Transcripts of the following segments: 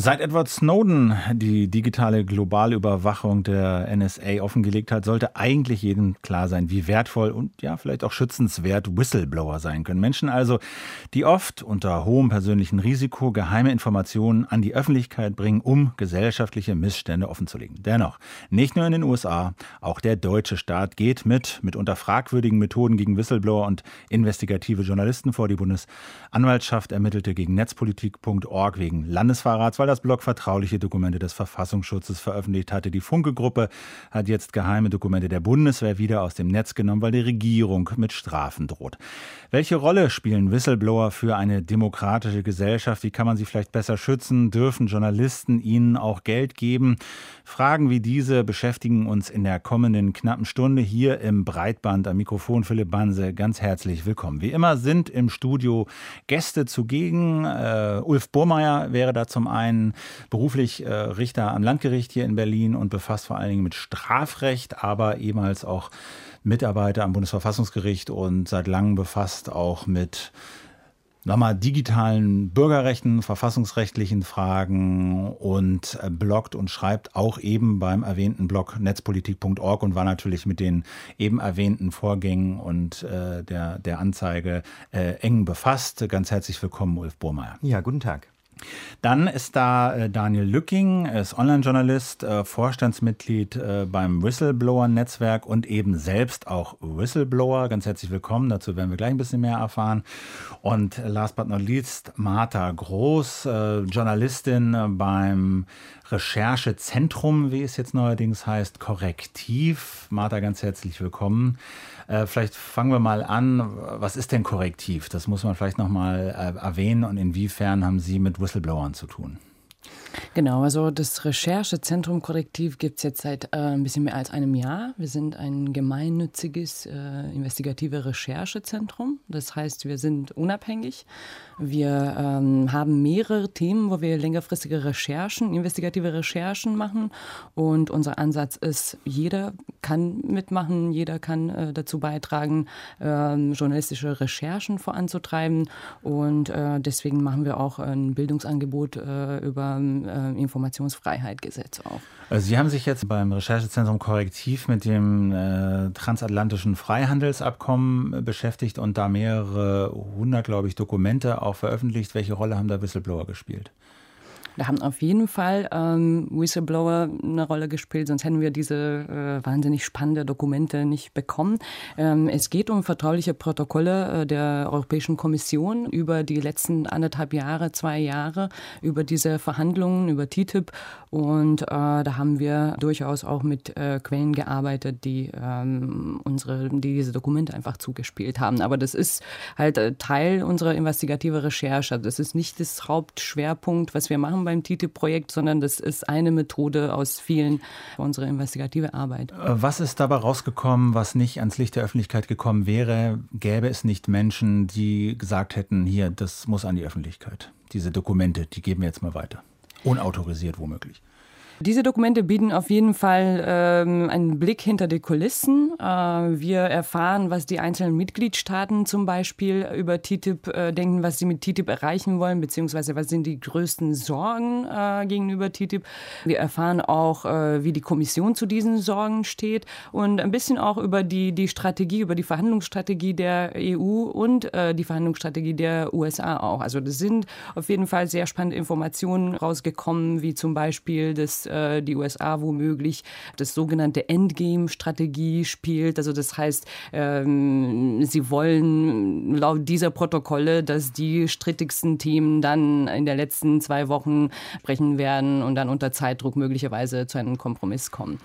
Seit Edward Snowden die digitale Globalüberwachung der NSA offengelegt hat, sollte eigentlich jedem klar sein, wie wertvoll und ja vielleicht auch schützenswert Whistleblower sein können. Menschen also, die oft unter hohem persönlichen Risiko geheime Informationen an die Öffentlichkeit bringen, um gesellschaftliche Missstände offenzulegen. Dennoch, nicht nur in den USA, auch der deutsche Staat geht mit mitunter fragwürdigen Methoden gegen Whistleblower und investigative Journalisten vor. Die Bundesanwaltschaft ermittelte gegen netzpolitik.org wegen Landesverrats, weil das Blog vertrauliche Dokumente des Verfassungsschutzes veröffentlicht hatte. Die Funke-Gruppe hat jetzt geheime Dokumente der Bundeswehr wieder aus dem Netz genommen, weil die Regierung mit Strafen droht. Welche Rolle spielen Whistleblower für eine demokratische Gesellschaft? Wie kann man sie vielleicht besser schützen? Dürfen Journalisten ihnen auch Geld geben? Fragen wie diese beschäftigen uns in der kommenden knappen Stunde hier im Breitband am Mikrofon. Philipp Banse, ganz herzlich willkommen. Wie immer sind im Studio Gäste zugegen. Uh, Ulf Burmeier wäre da zum einen bin beruflich äh, Richter am Landgericht hier in Berlin und befasst vor allen Dingen mit Strafrecht, aber ehemals auch Mitarbeiter am Bundesverfassungsgericht und seit langem befasst auch mit nochmal digitalen Bürgerrechten, verfassungsrechtlichen Fragen und äh, bloggt und schreibt auch eben beim erwähnten Blog netzpolitik.org und war natürlich mit den eben erwähnten Vorgängen und äh, der, der Anzeige äh, eng befasst. Ganz herzlich willkommen, Ulf Burmeier. Ja, guten Tag. Dann ist da äh, Daniel Lücking, ist Online-Journalist, äh, Vorstandsmitglied äh, beim Whistleblower-Netzwerk und eben selbst auch Whistleblower. Ganz herzlich willkommen, dazu werden wir gleich ein bisschen mehr erfahren. Und last but not least Martha Groß, Journalistin beim Recherchezentrum, wie es jetzt neuerdings heißt, Korrektiv. Martha, ganz herzlich willkommen. Vielleicht fangen wir mal an. Was ist denn Korrektiv? Das muss man vielleicht noch mal äh, erwähnen. Und inwiefern haben Sie mit Whistleblowern zu tun? Genau, also das Recherchezentrum Korrektiv gibt es jetzt seit äh, ein bisschen mehr als einem Jahr. Wir sind ein gemeinnütziges äh, investigative Recherchezentrum. Das heißt, wir sind unabhängig. Wir ähm, haben mehrere Themen, wo wir längerfristige Recherchen, investigative Recherchen machen. Und unser Ansatz ist, jeder kann mitmachen, jeder kann äh, dazu beitragen, ähm, journalistische Recherchen voranzutreiben. Und äh, deswegen machen wir auch ein Bildungsangebot äh, über äh, Informationsfreiheit-Gesetz auf. Also Sie haben sich jetzt beim Recherchezentrum Korrektiv mit dem äh, transatlantischen Freihandelsabkommen äh, beschäftigt und da mehrere hundert, glaube ich, Dokumente auch veröffentlicht. Welche Rolle haben da Whistleblower gespielt? Da haben auf jeden Fall ähm, Whistleblower eine Rolle gespielt, sonst hätten wir diese äh, wahnsinnig spannende Dokumente nicht bekommen. Ähm, es geht um vertrauliche Protokolle äh, der Europäischen Kommission über die letzten anderthalb Jahre, zwei Jahre, über diese Verhandlungen, über TTIP. Und äh, da haben wir durchaus auch mit äh, Quellen gearbeitet, die ähm, unsere, die diese Dokumente einfach zugespielt haben. Aber das ist halt äh, Teil unserer investigativen Recherche. Das ist nicht das Hauptschwerpunkt, was wir machen beim TTIP-Projekt, sondern das ist eine Methode aus vielen unserer investigative Arbeit. Was ist dabei rausgekommen, was nicht ans Licht der Öffentlichkeit gekommen wäre? Gäbe es nicht Menschen, die gesagt hätten, hier, das muss an die Öffentlichkeit. Diese Dokumente, die geben wir jetzt mal weiter. Unautorisiert womöglich. Diese Dokumente bieten auf jeden Fall ähm, einen Blick hinter die Kulissen. Äh, wir erfahren, was die einzelnen Mitgliedstaaten zum Beispiel über TTIP äh, denken, was sie mit TTIP erreichen wollen, beziehungsweise was sind die größten Sorgen äh, gegenüber TTIP. Wir erfahren auch, äh, wie die Kommission zu diesen Sorgen steht und ein bisschen auch über die, die Strategie, über die Verhandlungsstrategie der EU und äh, die Verhandlungsstrategie der USA auch. Also das sind auf jeden Fall sehr spannende Informationen rausgekommen, wie zum Beispiel das äh, die USA womöglich das sogenannte Endgame-Strategie spielt. Also das heißt, ähm, sie wollen laut dieser Protokolle, dass die strittigsten Themen dann in den letzten zwei Wochen brechen werden und dann unter Zeitdruck möglicherweise zu einem Kompromiss kommen.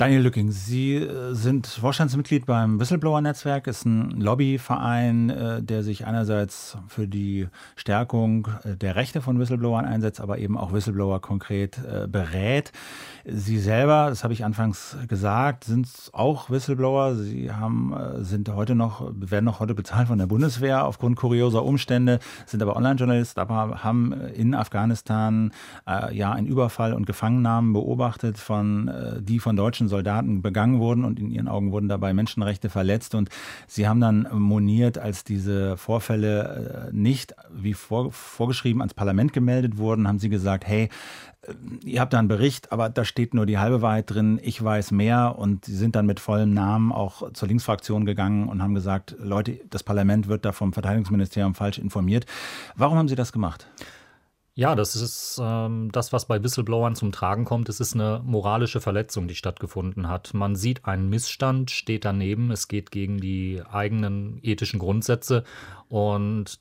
Daniel Lücking, Sie äh, sind Vorstandsmitglied beim Whistleblower-Netzwerk, ist ein Lobbyverein, äh, der sich einerseits für die Stärkung äh, der Rechte von Whistleblowern einsetzt, aber eben auch Whistleblower konkret berät. Sie selber, das habe ich anfangs gesagt, sind auch Whistleblower. Sie haben, sind heute noch, werden noch heute bezahlt von der Bundeswehr aufgrund kurioser Umstände, sind aber Online-Journalist, aber haben in Afghanistan ja einen Überfall und Gefangennahmen beobachtet, von, die von deutschen Soldaten begangen wurden und in ihren Augen wurden dabei Menschenrechte verletzt. Und sie haben dann moniert, als diese Vorfälle äh, nicht wie vor, vorgeschrieben ans Parlament gemeldet wurden, haben sie gesagt, hey, äh, ihr habt da einen Bericht, aber da steht nur die halbe Wahrheit drin, ich weiß mehr und sie sind dann mit vollem Namen auch zur Linksfraktion gegangen und haben gesagt, Leute, das Parlament wird da vom Verteidigungsministerium falsch informiert. Warum haben sie das gemacht? Ja, das ist ähm, das, was bei Whistleblowern zum Tragen kommt. Es ist eine moralische Verletzung, die stattgefunden hat. Man sieht einen Missstand, steht daneben, es geht gegen die eigenen ethischen Grundsätze und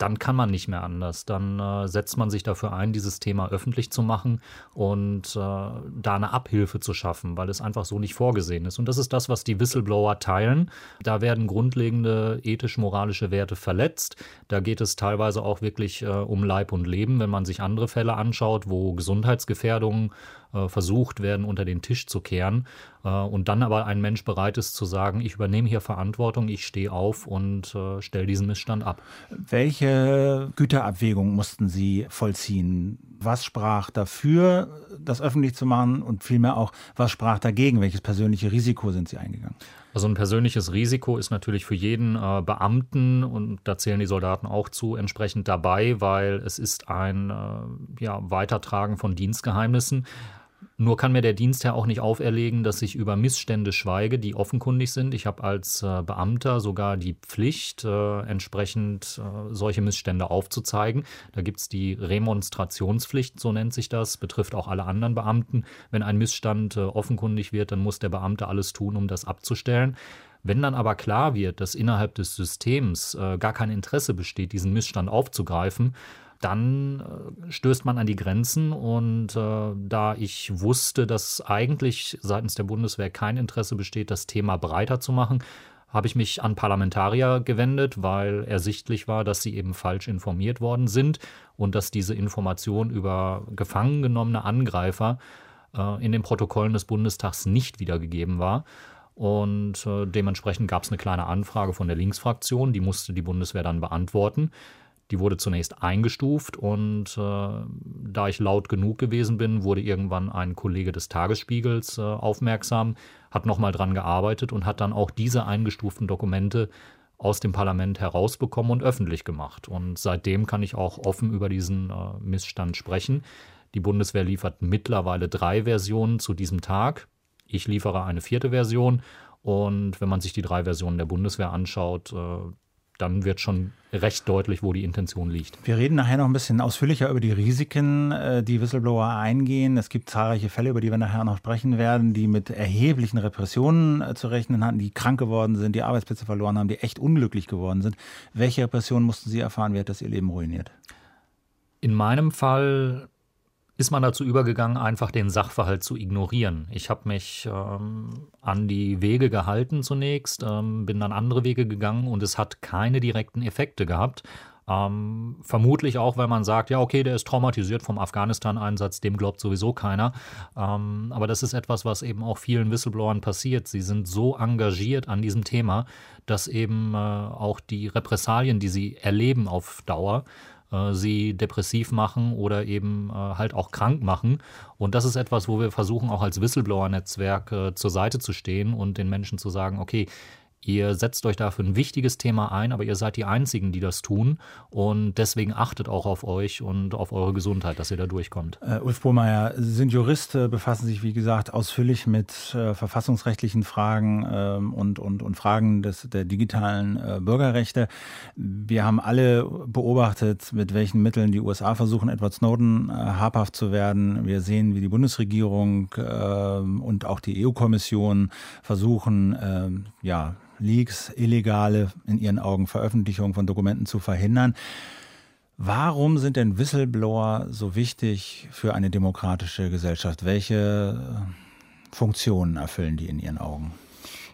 dann kann man nicht mehr anders. Dann äh, setzt man sich dafür ein, dieses Thema öffentlich zu machen und äh, da eine Abhilfe zu schaffen, weil es einfach so nicht vorgesehen ist. Und das ist das, was die Whistleblower teilen. Da werden grundlegende ethisch-moralische Werte verletzt. Da geht es teilweise auch wirklich äh, um Leib und Leben, wenn man sich andere Fälle anschaut, wo Gesundheitsgefährdungen äh, versucht werden, unter den Tisch zu kehren. Äh, und dann aber ein Mensch bereit ist zu sagen, ich übernehme hier Verantwortung, ich stehe auf und äh, stelle diesen Missstand ab. Welche Güterabwägung mussten Sie vollziehen? Was sprach dafür, das öffentlich zu machen und vielmehr auch, was sprach dagegen? Welches persönliche Risiko sind Sie eingegangen? Also ein persönliches Risiko ist natürlich für jeden äh, Beamten und da zählen die Soldaten auch zu entsprechend dabei, weil es ist ein äh, ja, Weitertragen von Dienstgeheimnissen. Nur kann mir der Dienstherr auch nicht auferlegen, dass ich über Missstände schweige, die offenkundig sind. Ich habe als äh, Beamter sogar die Pflicht, äh, entsprechend äh, solche Missstände aufzuzeigen. Da gibt es die Remonstrationspflicht, so nennt sich das, betrifft auch alle anderen Beamten. Wenn ein Missstand äh, offenkundig wird, dann muss der Beamte alles tun, um das abzustellen. Wenn dann aber klar wird, dass innerhalb des Systems äh, gar kein Interesse besteht, diesen Missstand aufzugreifen, dann äh, stößt man an die Grenzen. Und äh, da ich wusste, dass eigentlich seitens der Bundeswehr kein Interesse besteht, das Thema breiter zu machen, habe ich mich an Parlamentarier gewendet, weil ersichtlich war, dass sie eben falsch informiert worden sind und dass diese Information über gefangen genommene Angreifer äh, in den Protokollen des Bundestags nicht wiedergegeben war. Und äh, dementsprechend gab es eine kleine Anfrage von der Linksfraktion, die musste die Bundeswehr dann beantworten. Die wurde zunächst eingestuft und äh, da ich laut genug gewesen bin, wurde irgendwann ein Kollege des Tagesspiegels äh, aufmerksam, hat nochmal dran gearbeitet und hat dann auch diese eingestuften Dokumente aus dem Parlament herausbekommen und öffentlich gemacht. Und seitdem kann ich auch offen über diesen äh, Missstand sprechen. Die Bundeswehr liefert mittlerweile drei Versionen zu diesem Tag. Ich liefere eine vierte Version. Und wenn man sich die drei Versionen der Bundeswehr anschaut, äh, dann wird schon recht deutlich, wo die Intention liegt. Wir reden nachher noch ein bisschen ausführlicher über die Risiken, äh, die Whistleblower eingehen. Es gibt zahlreiche Fälle, über die wir nachher noch sprechen werden, die mit erheblichen Repressionen äh, zu rechnen hatten, die krank geworden sind, die Arbeitsplätze verloren haben, die echt unglücklich geworden sind. Welche Repressionen mussten Sie erfahren? Wie hat das Ihr Leben ruiniert? In meinem Fall ist man dazu übergegangen, einfach den Sachverhalt zu ignorieren. Ich habe mich ähm, an die Wege gehalten zunächst, ähm, bin dann andere Wege gegangen und es hat keine direkten Effekte gehabt. Ähm, vermutlich auch, weil man sagt, ja, okay, der ist traumatisiert vom Afghanistan-Einsatz, dem glaubt sowieso keiner. Ähm, aber das ist etwas, was eben auch vielen Whistleblowern passiert. Sie sind so engagiert an diesem Thema, dass eben äh, auch die Repressalien, die sie erleben auf Dauer, äh, sie depressiv machen oder eben äh, halt auch krank machen. Und das ist etwas, wo wir versuchen, auch als Whistleblower-Netzwerk äh, zur Seite zu stehen und den Menschen zu sagen, okay, Ihr setzt euch dafür ein wichtiges Thema ein, aber ihr seid die Einzigen, die das tun. Und deswegen achtet auch auf euch und auf eure Gesundheit, dass ihr da durchkommt. Uh, Ulf Bohmeier, Sie sind Jurist, befassen sich, wie gesagt, ausführlich mit äh, verfassungsrechtlichen Fragen ähm, und, und, und Fragen des, der digitalen äh, Bürgerrechte. Wir haben alle beobachtet, mit welchen Mitteln die USA versuchen, Edward Snowden äh, habhaft zu werden. Wir sehen, wie die Bundesregierung ähm, und auch die EU-Kommission versuchen, ähm, ja, Leaks, illegale, in ihren Augen Veröffentlichung von Dokumenten zu verhindern. Warum sind denn Whistleblower so wichtig für eine demokratische Gesellschaft? Welche Funktionen erfüllen die in Ihren Augen?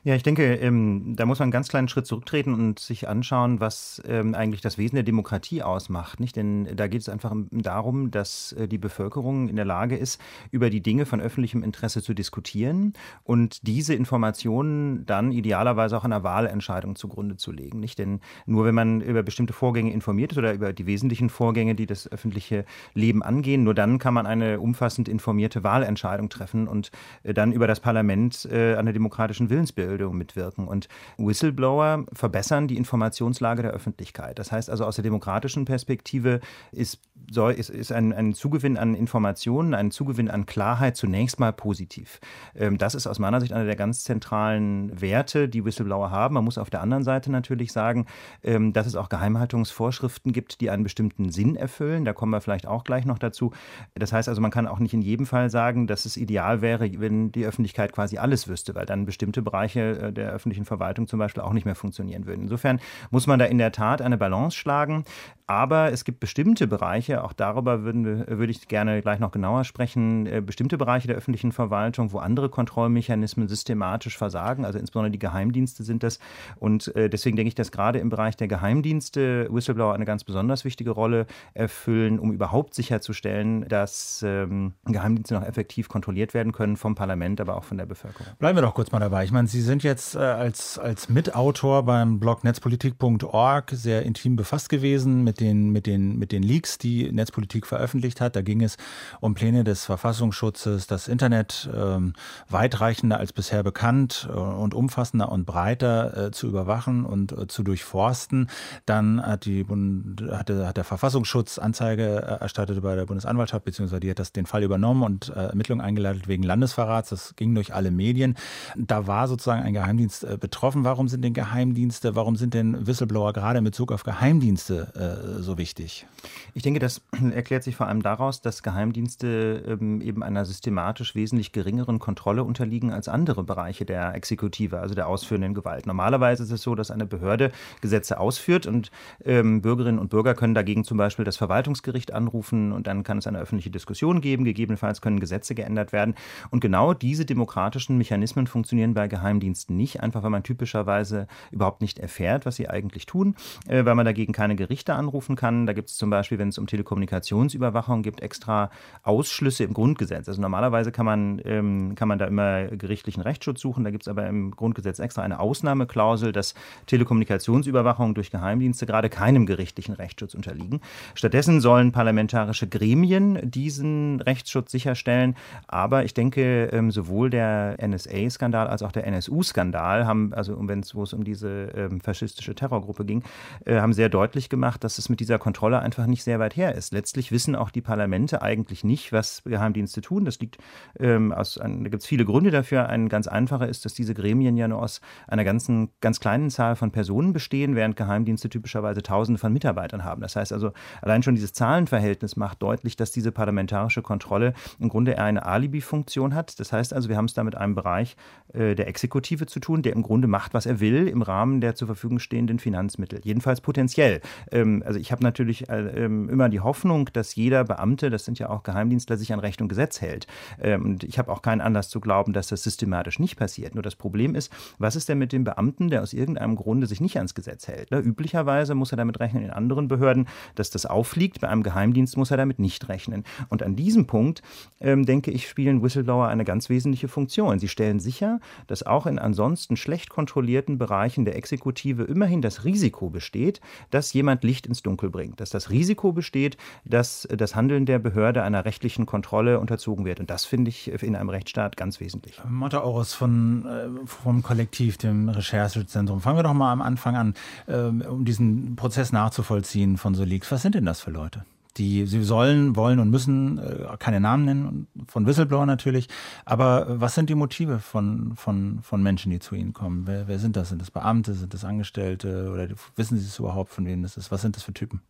Ja, ich denke, ähm, da muss man einen ganz kleinen Schritt zurücktreten und sich anschauen, was ähm, eigentlich das Wesen der Demokratie ausmacht. Nicht? Denn da geht es einfach darum, dass äh, die Bevölkerung in der Lage ist, über die Dinge von öffentlichem Interesse zu diskutieren und diese Informationen dann idealerweise auch einer Wahlentscheidung zugrunde zu legen. Nicht? Denn nur wenn man über bestimmte Vorgänge informiert ist oder über die wesentlichen Vorgänge, die das öffentliche Leben angehen, nur dann kann man eine umfassend informierte Wahlentscheidung treffen und äh, dann über das Parlament äh, der demokratischen Willensbildung Bildung mitwirken. Und Whistleblower verbessern die Informationslage der Öffentlichkeit. Das heißt also aus der demokratischen Perspektive ist, ist, ist ein, ein Zugewinn an Informationen, ein Zugewinn an Klarheit zunächst mal positiv. Ähm, das ist aus meiner Sicht einer der ganz zentralen Werte, die Whistleblower haben. Man muss auf der anderen Seite natürlich sagen, ähm, dass es auch Geheimhaltungsvorschriften gibt, die einen bestimmten Sinn erfüllen. Da kommen wir vielleicht auch gleich noch dazu. Das heißt also, man kann auch nicht in jedem Fall sagen, dass es ideal wäre, wenn die Öffentlichkeit quasi alles wüsste, weil dann bestimmte Bereiche äh, der öffentlichen Verwaltung zum Beispiel auch nicht mehr funktionieren würden. Insofern muss man da in der Tat eine Balance schlagen. Aber es gibt bestimmte Bereiche, auch darüber würden würde ich gerne gleich noch genauer sprechen, äh, bestimmte Bereiche der öffentlichen Verwaltung, wo andere Kontrollmechanismen systematisch versagen. Also insbesondere die Geheimdienste sind das. Und äh, deswegen denke ich, dass gerade im Bereich der Geheimdienste Whistleblower eine ganz besonders wichtige Rolle erfüllen, um überhaupt sicherzustellen, dass ähm, Geheimdienste noch effektiv kontrolliert werden können vom Parlament, aber auch von der Bevölkerung. Bleiben wir doch kurz mal dabei. Ich meine, Sie sind jetzt äh, als, als Mitautor beim Blog netzpolitik.org sehr intim befasst gewesen mit den, mit, den, mit den Leaks, die Netzpolitik veröffentlicht hat. Da ging es um Pläne des Verfassungsschutzes, das Internet ähm, weitreichender als bisher bekannt äh, und umfassender und breiter äh, zu überwachen und äh, zu durchforsten. Dann hat, die Bund, hatte, hat der Verfassungsschutz Anzeige äh, erstattet bei der Bundesanwaltschaft, beziehungsweise die hat das, den Fall übernommen und äh, Ermittlungen eingeleitet wegen Landesverrats. Das ging durch alle Medien. Da war sozusagen ein Geheimdienst äh, betroffen. Warum sind denn Geheimdienste, warum sind denn Whistleblower gerade in Bezug auf Geheimdienste so wichtig? Ich denke, das erklärt sich vor allem daraus, dass Geheimdienste ähm, eben einer systematisch wesentlich geringeren Kontrolle unterliegen als andere Bereiche der Exekutive, also der ausführenden Gewalt. Normalerweise ist es so, dass eine Behörde Gesetze ausführt und ähm, Bürgerinnen und Bürger können dagegen zum Beispiel das Verwaltungsgericht anrufen und dann kann es eine öffentliche Diskussion geben. Gegebenenfalls können Gesetze geändert werden. Und genau diese demokratischen Mechanismen funktionieren bei Geheimdiensten nicht, einfach weil man typischerweise überhaupt nicht erfährt, was sie eigentlich tun, äh, weil man dagegen keine Gerichte anrufen kann. Da gibt es zum Beispiel, wenn es um Telekommunikationsüberwachung gibt, extra Ausschlüsse im Grundgesetz. Also normalerweise kann man, ähm, kann man da immer gerichtlichen Rechtsschutz suchen. Da gibt es aber im Grundgesetz extra eine Ausnahmeklausel, dass Telekommunikationsüberwachung durch Geheimdienste gerade keinem gerichtlichen Rechtsschutz unterliegen. Stattdessen sollen parlamentarische Gremien diesen Rechtsschutz sicherstellen. Aber ich denke, ähm, sowohl der NSA-Skandal als auch der NSU-Skandal haben, also wenn es, wo es um diese ähm, faschistische Terrorgruppe ging, äh, haben sehr deutlich gemacht, dass es mit dieser Kontrolle einfach nicht sehr weit her ist. Letztlich wissen auch die Parlamente eigentlich nicht, was Geheimdienste tun. Das liegt ähm, aus, ein, da gibt es viele Gründe dafür. Ein ganz einfacher ist, dass diese Gremien ja nur aus einer ganzen, ganz kleinen Zahl von Personen bestehen, während Geheimdienste typischerweise Tausende von Mitarbeitern haben. Das heißt also, allein schon dieses Zahlenverhältnis macht deutlich, dass diese parlamentarische Kontrolle im Grunde eher eine Alibi-Funktion hat. Das heißt also, wir haben es da mit einem Bereich äh, der Exekutive zu tun, der im Grunde macht, was er will im Rahmen der zur Verfügung stehenden Finanzmittel. Jedenfalls potenziell. Ähm, also ich habe natürlich äh, ähm, immer die Hoffnung, dass jeder Beamte, das sind ja auch Geheimdienstler, sich an Recht und Gesetz hält. Ähm, und ich habe auch keinen Anlass zu glauben, dass das systematisch nicht passiert. Nur das Problem ist, was ist denn mit dem Beamten, der aus irgendeinem Grunde sich nicht ans Gesetz hält? Ne? Üblicherweise muss er damit rechnen in anderen Behörden, dass das auffliegt. Bei einem Geheimdienst muss er damit nicht rechnen. Und an diesem Punkt, ähm, denke ich, spielen Whistleblower eine ganz wesentliche Funktion. Sie stellen sicher, dass auch in ansonsten schlecht kontrollierten Bereichen der Exekutive immerhin das Risiko besteht, dass jemand Licht ins Dunkel bringt, dass das Risiko besteht, dass das Handeln der Behörde einer rechtlichen Kontrolle unterzogen wird. Und das finde ich in einem Rechtsstaat ganz wesentlich. Motta Oros von, äh, vom Kollektiv, dem Recherchezentrum. Fangen wir doch mal am Anfang an, ähm, um diesen Prozess nachzuvollziehen von so Leaks. Was sind denn das für Leute? die sie sollen, wollen und müssen, äh, keine Namen nennen, von Whistleblower natürlich. Aber was sind die Motive von, von, von Menschen, die zu Ihnen kommen? Wer, wer sind das? Sind das Beamte, sind das Angestellte oder wissen Sie es überhaupt, von wem das ist? Was sind das für Typen?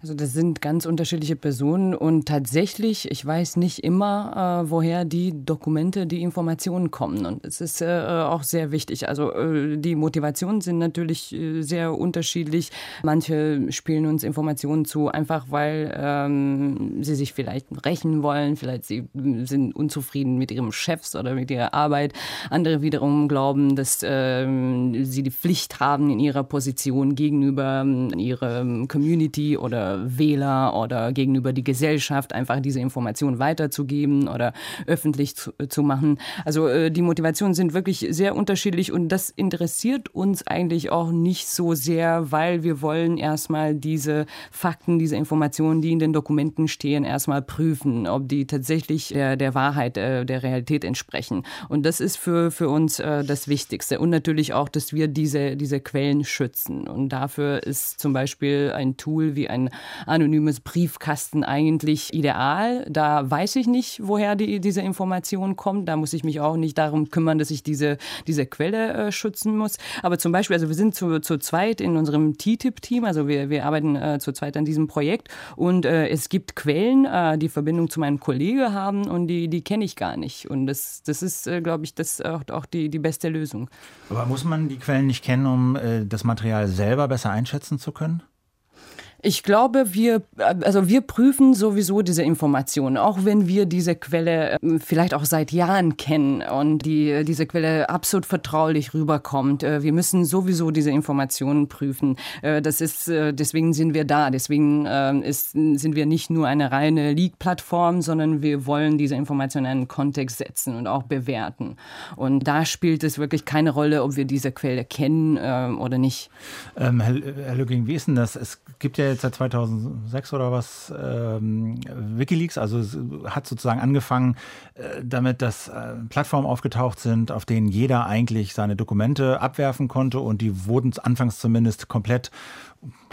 Also das sind ganz unterschiedliche Personen und tatsächlich, ich weiß nicht immer, äh, woher die Dokumente, die Informationen kommen. Und es ist äh, auch sehr wichtig. Also äh, die Motivationen sind natürlich äh, sehr unterschiedlich. Manche spielen uns Informationen zu, einfach weil ähm, sie sich vielleicht rächen wollen, vielleicht sie sind unzufrieden mit ihrem Chefs oder mit ihrer Arbeit. Andere wiederum glauben, dass ähm, sie die Pflicht haben in ihrer Position gegenüber ähm, ihrer Community oder Wähler oder gegenüber die Gesellschaft einfach diese Information weiterzugeben oder öffentlich zu, zu machen. Also äh, die Motivationen sind wirklich sehr unterschiedlich und das interessiert uns eigentlich auch nicht so sehr, weil wir wollen erstmal diese Fakten, diese Informationen, die in den Dokumenten stehen, erstmal prüfen, ob die tatsächlich der, der Wahrheit, äh, der Realität entsprechen. Und das ist für, für uns äh, das Wichtigste. Und natürlich auch, dass wir diese, diese Quellen schützen. Und dafür ist zum Beispiel ein Tool wie ein anonymes Briefkasten eigentlich ideal. Da weiß ich nicht, woher die, diese Information kommt. Da muss ich mich auch nicht darum kümmern, dass ich diese, diese Quelle äh, schützen muss. Aber zum Beispiel, also wir sind zu, zu zweit in unserem TTIP-Team, also wir, wir arbeiten äh, zu zweit an diesem Projekt und äh, es gibt Quellen, äh, die Verbindung zu meinem Kollegen haben und die, die kenne ich gar nicht. Und das, das ist, äh, glaube ich, das auch, auch die, die beste Lösung. Aber muss man die Quellen nicht kennen, um äh, das Material selber besser einschätzen zu können? Ich glaube, wir, also wir prüfen sowieso diese Informationen, auch wenn wir diese Quelle äh, vielleicht auch seit Jahren kennen und die, diese Quelle absolut vertraulich rüberkommt. Äh, wir müssen sowieso diese Informationen prüfen. Äh, das ist, deswegen sind wir da. Deswegen ist, sind wir nicht nur eine reine Leak-Plattform, sondern wir wollen diese Informationen in einen Kontext setzen und auch bewerten. Und da spielt es wirklich keine Rolle, ob wir diese Quelle kennen oder nicht. Ähm, Herr, Herr Lücking, wie ist denn das? Es gibt ja jetzt seit 2006 oder was ähm, Wikileaks, also hat sozusagen angefangen äh, damit, dass äh, Plattformen aufgetaucht sind, auf denen jeder eigentlich seine Dokumente abwerfen konnte und die wurden anfangs zumindest komplett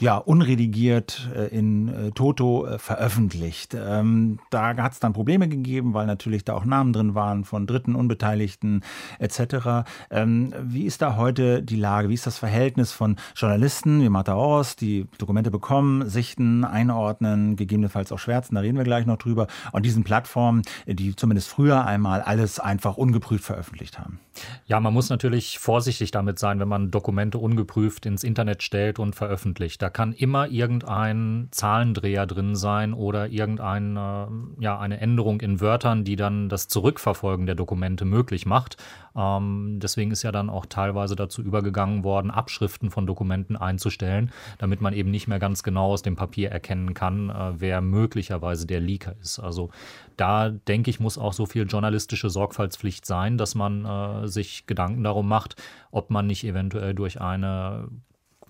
ja, unredigiert äh, in äh, Toto äh, veröffentlicht. Ähm, da hat es dann Probleme gegeben, weil natürlich da auch Namen drin waren von Dritten, Unbeteiligten etc. Ähm, wie ist da heute die Lage? Wie ist das Verhältnis von Journalisten wie Martha Ors, die Dokumente bekommen, sichten, einordnen, gegebenenfalls auch schwärzen, da reden wir gleich noch drüber, und diesen Plattformen, die zumindest früher einmal alles einfach ungeprüft veröffentlicht haben? Ja, man muss natürlich vorsichtig damit sein, wenn man Dokumente ungeprüft ins Internet stellt und veröffentlicht. Da kann immer irgendein Zahlendreher drin sein oder irgendeine ja, eine Änderung in Wörtern, die dann das Zurückverfolgen der Dokumente möglich macht. Ähm, deswegen ist ja dann auch teilweise dazu übergegangen worden, Abschriften von Dokumenten einzustellen, damit man eben nicht mehr ganz genau aus dem Papier erkennen kann, äh, wer möglicherweise der Leaker ist. Also da denke ich, muss auch so viel journalistische Sorgfaltspflicht sein, dass man äh, sich Gedanken darum macht, ob man nicht eventuell durch eine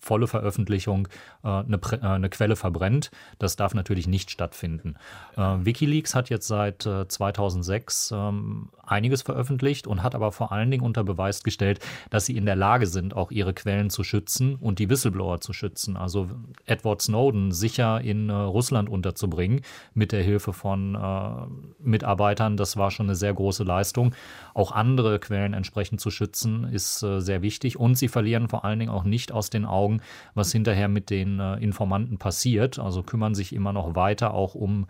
volle Veröffentlichung äh, eine, äh, eine, Quelle verbrennt. Das darf natürlich nicht stattfinden. Äh, Wikileaks hat jetzt seit äh, 2006 ähm, einiges veröffentlicht und hat aber vor allen Dingen unter Beweis gestellt, dass sie in der Lage sind, auch ihre Quellen zu schützen und die Whistleblower zu schützen. Also Edward Snowden sicher in äh, Russland unterzubringen mit der Hilfe von äh, Mitarbeitern, das war schon eine sehr große Leistung. Auch andere Quellen entsprechend zu schützen, ist sehr wichtig. Und sie verlieren vor allen Dingen auch nicht aus den Augen, Augen, was hinterher mit den äh, Informanten passiert. Also kümmern sich immer noch weiter auch um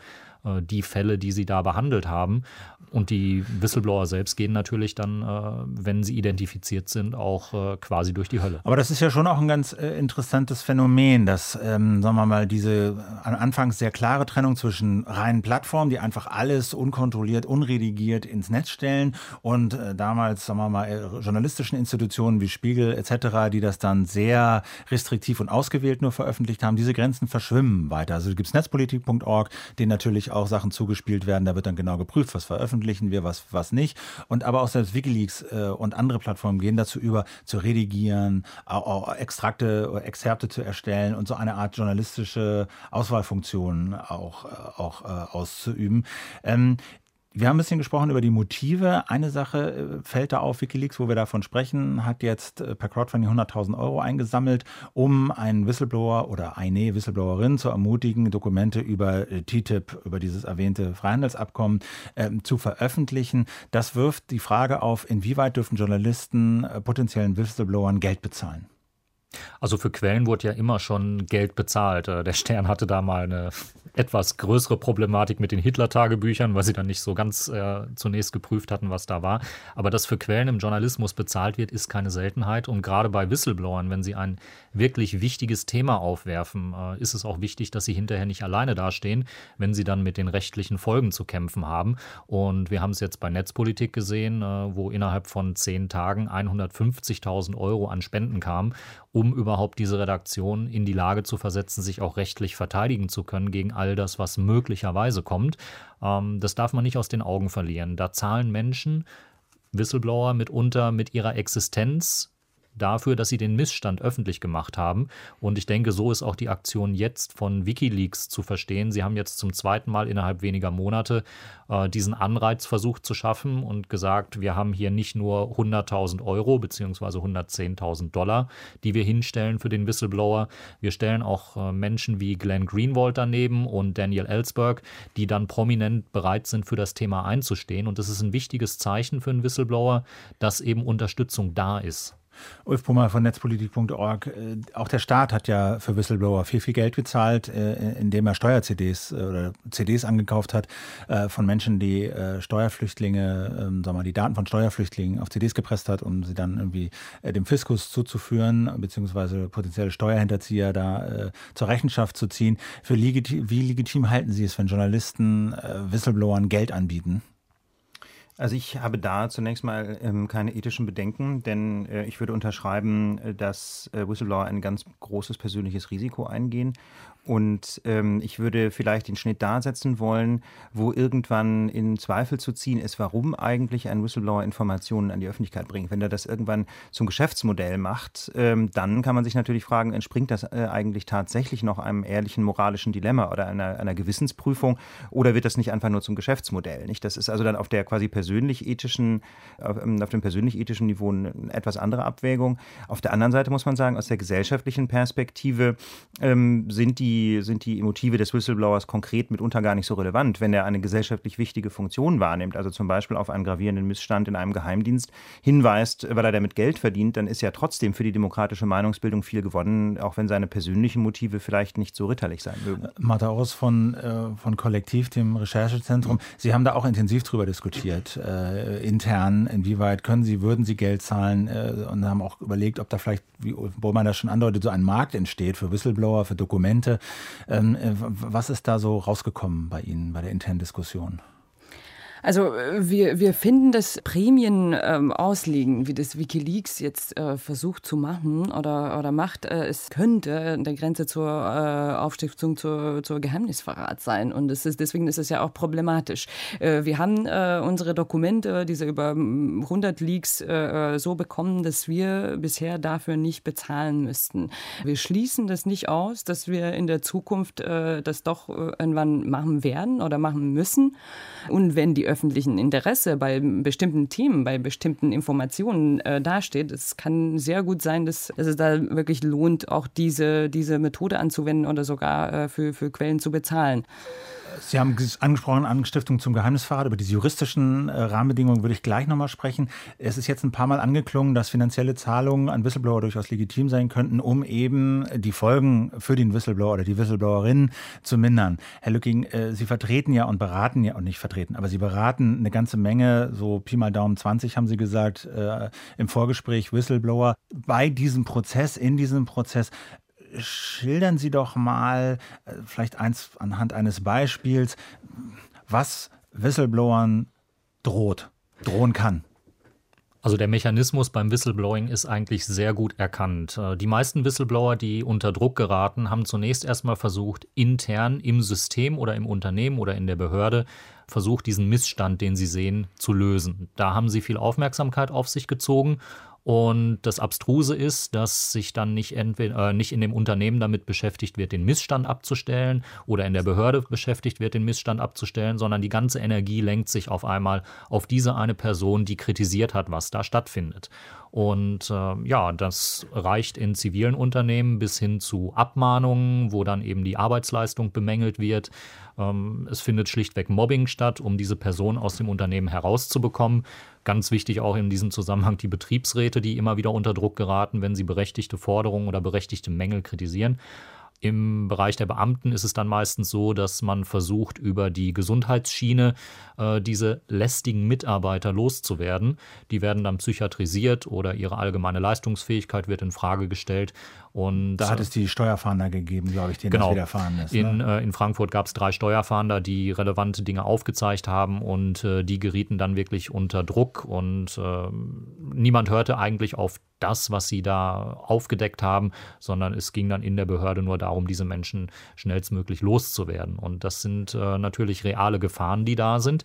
die Fälle, die sie da behandelt haben. Und die Whistleblower selbst gehen natürlich dann, äh, wenn sie identifiziert sind, auch äh, quasi durch die Hölle. Aber das ist ja schon auch ein ganz interessantes Phänomen, dass, ähm, sagen wir mal, diese anfangs sehr klare Trennung zwischen reinen Plattformen, die einfach alles unkontrolliert, unredigiert ins Netz stellen und äh, damals, sagen wir mal, journalistischen Institutionen wie Spiegel etc., die das dann sehr restriktiv und ausgewählt nur veröffentlicht haben, diese Grenzen verschwimmen weiter. Also gibt es netzpolitik.org, den natürlich auch Sachen zugespielt werden. Da wird dann genau geprüft, was veröffentlichen wir, was, was nicht. Und aber auch selbst Wikileaks äh, und andere Plattformen gehen dazu über, zu redigieren, auch, auch Extrakte oder Exzerpte zu erstellen und so eine Art journalistische Auswahlfunktion auch, äh, auch äh, auszuüben. Ähm, wir haben ein bisschen gesprochen über die Motive. Eine Sache äh, fällt da auf, Wikileaks, wo wir davon sprechen, hat jetzt äh, per Crowdfunding 100.000 Euro eingesammelt, um einen Whistleblower oder eine Whistleblowerin zu ermutigen, Dokumente über äh, TTIP, über dieses erwähnte Freihandelsabkommen äh, zu veröffentlichen. Das wirft die Frage auf, inwieweit dürfen Journalisten äh, potenziellen Whistleblowern Geld bezahlen? Also für Quellen wurde ja immer schon Geld bezahlt. Äh, der Stern hatte da mal eine etwas größere Problematik mit den Hitler-Tagebüchern, weil sie dann nicht so ganz äh, zunächst geprüft hatten, was da war. Aber dass für Quellen im Journalismus bezahlt wird, ist keine Seltenheit. Und gerade bei Whistleblowern, wenn sie ein wirklich wichtiges Thema aufwerfen, äh, ist es auch wichtig, dass sie hinterher nicht alleine dastehen, wenn sie dann mit den rechtlichen Folgen zu kämpfen haben. Und wir haben es jetzt bei Netzpolitik gesehen, äh, wo innerhalb von zehn Tagen 150.000 Euro an Spenden kamen, um überhaupt diese Redaktion in die Lage zu versetzen, sich auch rechtlich verteidigen zu können gegen all das, was möglicherweise kommt. Ähm, das darf man nicht aus den Augen verlieren. Da zahlen Menschen, Whistleblower mitunter mit ihrer Existenz dafür, dass sie den Missstand öffentlich gemacht haben. Und ich denke, so ist auch die Aktion jetzt von Wikileaks zu verstehen. Sie haben jetzt zum zweiten Mal innerhalb weniger Monate äh, diesen Anreiz versucht zu schaffen und gesagt, wir haben hier nicht nur 100.000 Euro bzw. 110.000 Dollar, die wir hinstellen für den Whistleblower. Wir stellen auch äh, Menschen wie Glenn Greenwald daneben und Daniel Ellsberg, die dann prominent bereit sind, für das Thema einzustehen. Und das ist ein wichtiges Zeichen für einen Whistleblower, dass eben Unterstützung da ist. Ulf Brummer von netzpolitik.org. Äh, auch der Staat hat ja für Whistleblower viel, viel Geld bezahlt, äh, indem er Steuer-CDs äh, oder CDs angekauft hat von Menschen, die Steuerflüchtlinge, ähm, sagen wir mal, die Daten von Steuerflüchtlingen auf CDs gepresst hat, um sie dann irgendwie dem Fiskus zuzuführen, beziehungsweise potenzielle Steuerhinterzieher da zur Rechenschaft zu ziehen. Für legitim, wie legitim halten Sie es, wenn Journalisten Whistleblowern Geld anbieten? Also ich habe da zunächst mal ähm, keine ethischen Bedenken, denn äh, ich würde unterschreiben, äh, dass äh, Whistleblower ein ganz großes persönliches Risiko eingehen und ähm, ich würde vielleicht den Schnitt da setzen wollen, wo irgendwann in Zweifel zu ziehen ist, warum eigentlich ein Whistleblower Informationen an die Öffentlichkeit bringt. Wenn er das irgendwann zum Geschäftsmodell macht, ähm, dann kann man sich natürlich fragen, entspringt das äh, eigentlich tatsächlich noch einem ehrlichen moralischen Dilemma oder einer, einer Gewissensprüfung oder wird das nicht einfach nur zum Geschäftsmodell? Nicht? Das ist also dann auf der quasi persönlich-ethischen, auf, ähm, auf dem persönlich-ethischen Niveau eine etwas andere Abwägung. Auf der anderen Seite muss man sagen, aus der gesellschaftlichen Perspektive ähm, sind die sind die Motive des Whistleblowers konkret mitunter gar nicht so relevant, wenn er eine gesellschaftlich wichtige Funktion wahrnimmt, also zum Beispiel auf einen gravierenden Missstand in einem Geheimdienst hinweist, weil er damit Geld verdient, dann ist ja trotzdem für die demokratische Meinungsbildung viel gewonnen, auch wenn seine persönlichen Motive vielleicht nicht so ritterlich sein mögen. Martha Ors von, äh, von Kollektiv, dem Recherchezentrum, Sie haben da auch intensiv drüber diskutiert, äh, intern, inwieweit können Sie, würden Sie Geld zahlen äh, und haben auch überlegt, ob da vielleicht, wie Bollmann das schon andeutet, so ein Markt entsteht für Whistleblower, für Dokumente, ähm, äh, was ist da so rausgekommen bei Ihnen bei der internen Diskussion? Also äh, wir, wir finden das Prämien ähm, auslegen, wie das Wikileaks jetzt äh, versucht zu machen oder, oder macht, äh, es könnte an der Grenze zur äh, Aufstiftung zur, zur Geheimnisverrat sein. Und es ist, deswegen ist es ja auch problematisch. Äh, wir haben äh, unsere Dokumente, diese über 100 Leaks, so bekommen, dass wir bisher dafür nicht bezahlen müssten. Wir schließen das nicht aus, dass wir in der Zukunft das doch irgendwann machen werden oder machen müssen. Und wenn die öffentlichen Interesse bei bestimmten Themen, bei bestimmten Informationen äh, dasteht. Es kann sehr gut sein, dass, dass, es da wirklich lohnt, auch diese, diese Methode anzuwenden oder sogar äh, für, für Quellen zu bezahlen. Sie haben angesprochen, Anstiftung zum Geheimnisverrat. Über diese juristischen äh, Rahmenbedingungen würde ich gleich nochmal sprechen. Es ist jetzt ein paar Mal angeklungen, dass finanzielle Zahlungen an Whistleblower durchaus legitim sein könnten, um eben die Folgen für den Whistleblower oder die Whistleblowerin zu mindern. Herr Lücking, äh, Sie vertreten ja und beraten ja, und nicht vertreten, aber Sie beraten eine ganze Menge, so Pi mal Daumen 20 haben Sie gesagt, äh, im Vorgespräch Whistleblower. Bei diesem Prozess, in diesem Prozess, schildern Sie doch mal, äh, vielleicht eins anhand eines Beispiels, was Whistleblowern droht, drohen kann. Also der Mechanismus beim Whistleblowing ist eigentlich sehr gut erkannt. Äh, die meisten Whistleblower, die unter Druck geraten, haben zunächst erstmal versucht, intern im System oder im Unternehmen oder in der Behörde versucht, diesen Missstand, den sie sehen, zu lösen. Da haben sie viel Aufmerksamkeit auf sich gezogen und das Abstruse ist, dass sich dann nicht, entweder, äh, nicht in dem Unternehmen damit beschäftigt wird, den Missstand abzustellen oder in der Behörde beschäftigt wird, den Missstand abzustellen, sondern die ganze Energie lenkt sich auf einmal auf diese eine Person, die kritisiert hat, was da stattfindet. Und äh, ja, das reicht in zivilen Unternehmen bis hin zu Abmahnungen, wo dann eben die Arbeitsleistung bemängelt wird. Ähm, es findet schlichtweg Mobbing statt, um diese Person aus dem Unternehmen herauszubekommen. Ganz wichtig auch in diesem Zusammenhang die Betriebsräte, die immer wieder unter Druck geraten, wenn sie berechtigte Forderungen oder berechtigte Mängel kritisieren. Im Bereich der Beamten ist es dann meistens so, dass man versucht, über die Gesundheitsschiene äh, diese lästigen Mitarbeiter loszuwerden. Die werden dann psychiatrisiert oder ihre allgemeine Leistungsfähigkeit wird in Frage gestellt. Und, da hat es die Steuerfahnder gegeben, glaube ich, denen genau. das widerfahren ist. Ne? In, äh, in Frankfurt gab es drei Steuerfahnder, die relevante Dinge aufgezeigt haben und äh, die gerieten dann wirklich unter Druck und äh, niemand hörte eigentlich auf das, was sie da aufgedeckt haben, sondern es ging dann in der Behörde nur darum, diese Menschen schnellstmöglich loszuwerden. Und das sind äh, natürlich reale Gefahren, die da sind.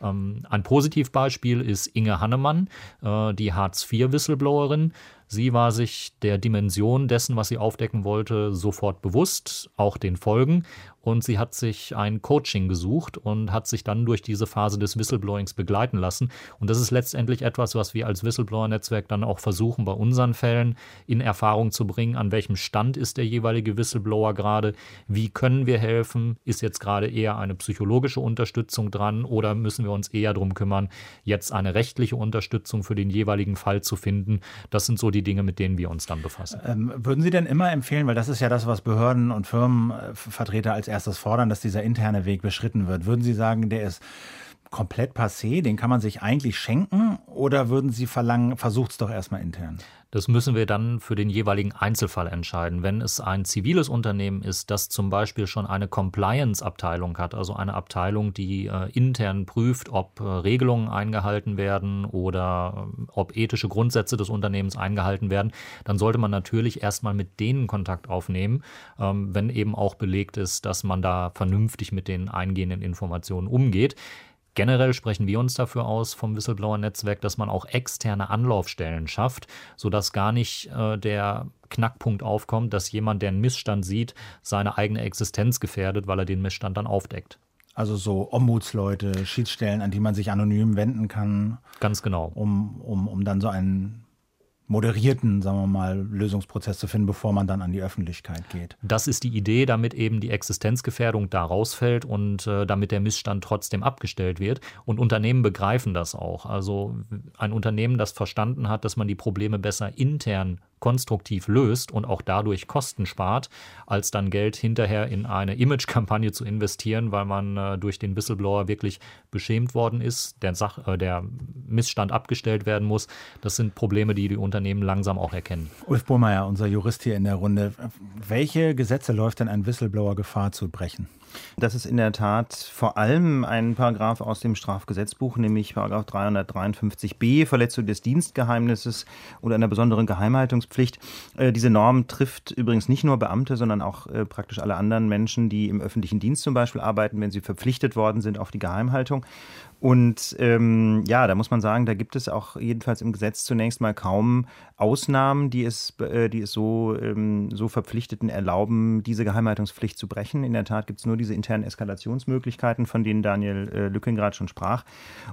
Ähm, ein Positivbeispiel ist Inge Hannemann, äh, die Hartz-IV-Whistleblowerin. Sie war sich der Dimension dessen, was sie aufdecken wollte, sofort bewusst, auch den Folgen. Und sie hat sich ein Coaching gesucht und hat sich dann durch diese Phase des Whistleblowings begleiten lassen. Und das ist letztendlich etwas, was wir als Whistleblower-Netzwerk dann auch versuchen, bei unseren Fällen in Erfahrung zu bringen. An welchem Stand ist der jeweilige Whistleblower gerade? Wie können wir helfen? Ist jetzt gerade eher eine psychologische Unterstützung dran oder müssen wir uns eher darum kümmern, jetzt eine rechtliche Unterstützung für den jeweiligen Fall zu finden? Das sind so die Dinge, mit denen wir uns dann befassen. Ähm, würden Sie denn immer empfehlen, weil das ist ja das, was Behörden und Firmenvertreter als erstes fordern, dass dieser interne Weg beschritten wird. Würden Sie sagen, der ist komplett passé, den kann man sich eigentlich schenken oder würden Sie verlangen, versucht es doch erstmal intern? Das müssen wir dann für den jeweiligen Einzelfall entscheiden. Wenn es ein ziviles Unternehmen ist, das zum Beispiel schon eine Compliance-Abteilung hat, also eine Abteilung, die äh, intern prüft, ob äh, Regelungen eingehalten werden oder äh, ob ethische Grundsätze des Unternehmens eingehalten werden, dann sollte man natürlich erstmal mit denen Kontakt aufnehmen, ähm, wenn eben auch belegt ist, dass man da vernünftig mit den eingehenden Informationen umgeht. Generell sprechen wir uns dafür aus vom Whistleblower-Netzwerk, dass man auch externe Anlaufstellen schafft, sodass gar nicht äh, der Knackpunkt aufkommt, dass jemand, der einen Missstand sieht, seine eigene Existenz gefährdet, weil er den Missstand dann aufdeckt. Also so Ombudsleute, Schiedsstellen, an die man sich anonym wenden kann. Ganz genau. Um, um, um dann so einen moderierten, sagen wir mal, Lösungsprozess zu finden, bevor man dann an die Öffentlichkeit geht. Das ist die Idee, damit eben die Existenzgefährdung da rausfällt und äh, damit der Missstand trotzdem abgestellt wird. Und Unternehmen begreifen das auch. Also ein Unternehmen, das verstanden hat, dass man die Probleme besser intern konstruktiv löst und auch dadurch Kosten spart, als dann Geld hinterher in eine Image-Kampagne zu investieren, weil man äh, durch den Whistleblower wirklich beschämt worden ist, der, Sach äh, der Missstand abgestellt werden muss. Das sind Probleme, die die Unternehmen langsam auch erkennen. Ulf Bohmeier, unser Jurist hier in der Runde. Welche Gesetze läuft denn ein Whistleblower Gefahr zu brechen? Das ist in der Tat vor allem ein Paragraph aus dem Strafgesetzbuch, nämlich Paragraph 353b, Verletzung des Dienstgeheimnisses oder einer besonderen Geheimhaltungspflicht. Äh, diese Norm trifft übrigens nicht nur Beamte, sondern auch äh, praktisch alle anderen Menschen, die im öffentlichen Dienst zum Beispiel arbeiten, wenn sie verpflichtet worden sind auf die Geheimhaltung. Und ähm, ja, da muss man sagen, da gibt es auch jedenfalls im Gesetz zunächst mal kaum Ausnahmen, die es, äh, die es so, ähm, so Verpflichteten erlauben, diese Geheimhaltungspflicht zu brechen. In der Tat gibt es nur diese internen Eskalationsmöglichkeiten, von denen Daniel äh, Lücken gerade schon sprach.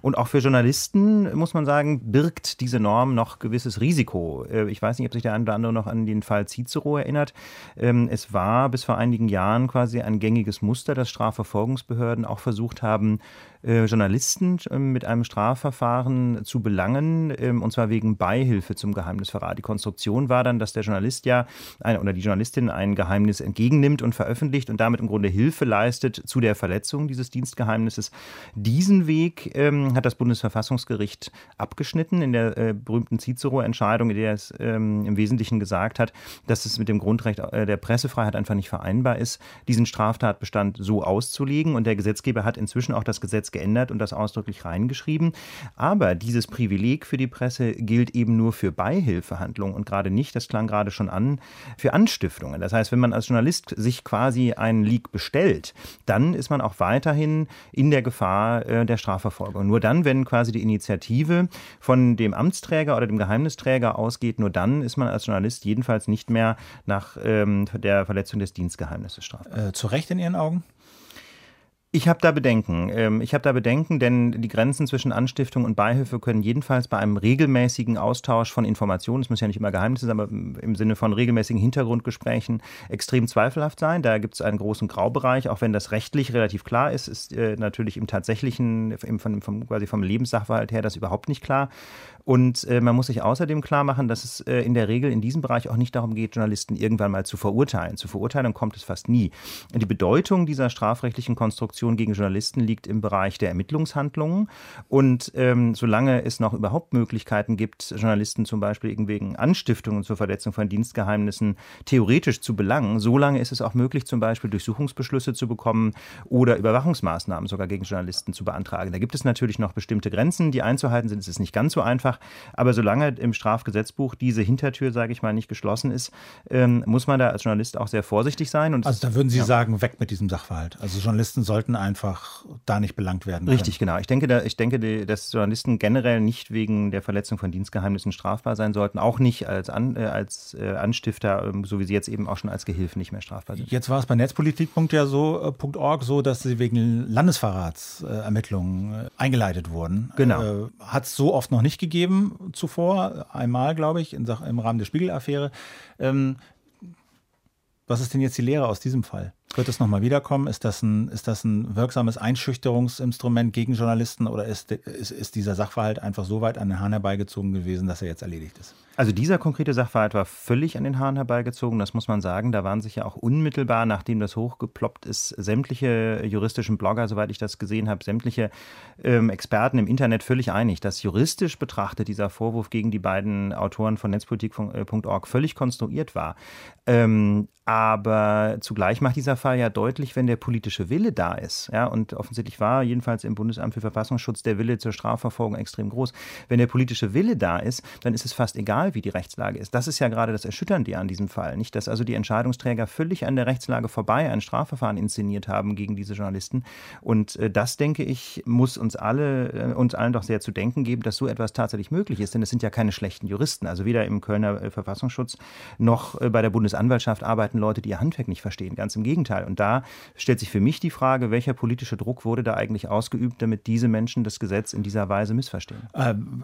Und auch für Journalisten, muss man sagen, birgt diese Norm noch gewisses Risiko. Äh, ich weiß nicht, ob sich der eine oder andere noch an den Fall Cicero erinnert. Ähm, es war bis vor einigen Jahren quasi ein gängiges Muster, dass Strafverfolgungsbehörden auch versucht haben, äh, Journalisten äh, mit einem Strafverfahren zu belangen, ähm, und zwar wegen Beihilfe zum Geheimnisverrat. Die Konstruktion war dann, dass der Journalist ja ein, oder die Journalistin ein Geheimnis entgegennimmt und veröffentlicht und damit im Grunde Hilfe leistet zu der Verletzung dieses Dienstgeheimnisses. Diesen Weg ähm, hat das Bundesverfassungsgericht abgeschnitten in der äh, berühmten Cicero-Entscheidung, in der es ähm, im Wesentlichen gesagt hat, dass es mit dem Grundrecht äh, der Pressefreiheit einfach nicht vereinbar ist, diesen Straftatbestand so auszulegen. Und der Gesetzgeber hat inzwischen auch das Gesetz geändert und das ausdrücklich reingeschrieben. Aber dieses Privileg für die Presse gilt eben nur für Beihilfehandlungen und gerade nicht, das klang gerade schon an, für Anstiftungen. Das heißt, wenn man als Journalist sich quasi einen Leak bestellt, dann ist man auch weiterhin in der Gefahr äh, der Strafverfolgung. Nur dann, wenn quasi die Initiative von dem Amtsträger oder dem Geheimnisträger ausgeht, nur dann ist man als Journalist jedenfalls nicht mehr nach ähm, der Verletzung des Dienstgeheimnisses strafbar. Äh, zu Recht in Ihren Augen? Ich habe da Bedenken. Ähm, ich habe da Bedenken, denn die Grenzen zwischen Anstiftung und Beihilfe können jedenfalls bei einem regelmäßigen Austausch von Informationen, es muss ja nicht immer Geheimnisse sein, aber im Sinne von regelmäßigen Hintergrundgesprächen extrem zweifelhaft sein. Da gibt es einen großen Graubereich, auch wenn das rechtlich relativ klar ist, ist äh, natürlich im tatsächlichen, im, vom, quasi vom Lebenssachverhalt her das überhaupt nicht klar. Und äh, man muss sich außerdem klar machen, dass es äh, in der Regel in diesem Bereich auch nicht darum geht, Journalisten irgendwann mal zu verurteilen. Zu Verurteilung kommt es fast nie. Die Bedeutung dieser strafrechtlichen Konstruktion gegen Journalisten liegt im Bereich der Ermittlungshandlungen. Und ähm, solange es noch überhaupt Möglichkeiten gibt, Journalisten zum Beispiel wegen Anstiftungen zur Verletzung von Dienstgeheimnissen theoretisch zu belangen, solange ist es auch möglich, zum Beispiel Durchsuchungsbeschlüsse zu bekommen oder Überwachungsmaßnahmen sogar gegen Journalisten zu beantragen. Da gibt es natürlich noch bestimmte Grenzen, die einzuhalten sind. Es ist nicht ganz so einfach einfach. Aber solange im Strafgesetzbuch diese Hintertür, sage ich mal, nicht geschlossen ist, ähm, muss man da als Journalist auch sehr vorsichtig sein. Und also da würden Sie ja. sagen, weg mit diesem Sachverhalt. Also Journalisten sollten einfach da nicht belangt werden. Können. Richtig, genau. Ich denke, da, ich denke, dass Journalisten generell nicht wegen der Verletzung von Dienstgeheimnissen strafbar sein sollten, auch nicht als, An, äh, als äh, Anstifter, ähm, so wie sie jetzt eben auch schon als Gehilfen nicht mehr strafbar sind. Jetzt war es bei Netzpolitik.org ja so, äh, so, dass sie wegen Landesverratsermittlungen äh, eingeleitet wurden. Genau. Äh, Hat es so oft noch nicht gegeben gegeben zuvor, einmal, glaube ich, im Rahmen der Spiegel-Affäre. Ähm, was ist denn jetzt die Lehre aus diesem Fall? Wird es nochmal wiederkommen? Ist das, ein, ist das ein wirksames Einschüchterungsinstrument gegen Journalisten oder ist, ist, ist dieser Sachverhalt einfach so weit an den Hahn herbeigezogen gewesen, dass er jetzt erledigt ist? Also dieser konkrete Sachverhalt war völlig an den Haaren herbeigezogen, das muss man sagen. Da waren sich ja auch unmittelbar, nachdem das hochgeploppt ist, sämtliche juristischen Blogger, soweit ich das gesehen habe, sämtliche ähm, Experten im Internet völlig einig, dass juristisch betrachtet dieser Vorwurf gegen die beiden Autoren von netzpolitik.org völlig konstruiert war. Ähm, aber zugleich macht dieser Fall ja deutlich, wenn der politische Wille da ist. Ja, und offensichtlich war jedenfalls im Bundesamt für Verfassungsschutz der Wille zur Strafverfolgung extrem groß. Wenn der politische Wille da ist, dann ist es fast egal, wie die Rechtslage ist. Das ist ja gerade das Erschütternde an diesem Fall. Nicht, dass also die Entscheidungsträger völlig an der Rechtslage vorbei ein Strafverfahren inszeniert haben gegen diese Journalisten. Und äh, das, denke ich, muss uns alle, äh, uns allen doch sehr zu denken geben, dass so etwas tatsächlich möglich ist. Denn es sind ja keine schlechten Juristen. Also weder im Kölner äh, Verfassungsschutz noch bei der Bundesanwaltschaft arbeiten Leute, die ihr Handwerk nicht verstehen. Ganz im Gegenteil. Und da stellt sich für mich die Frage, welcher politische Druck wurde da eigentlich ausgeübt, damit diese Menschen das Gesetz in dieser Weise missverstehen.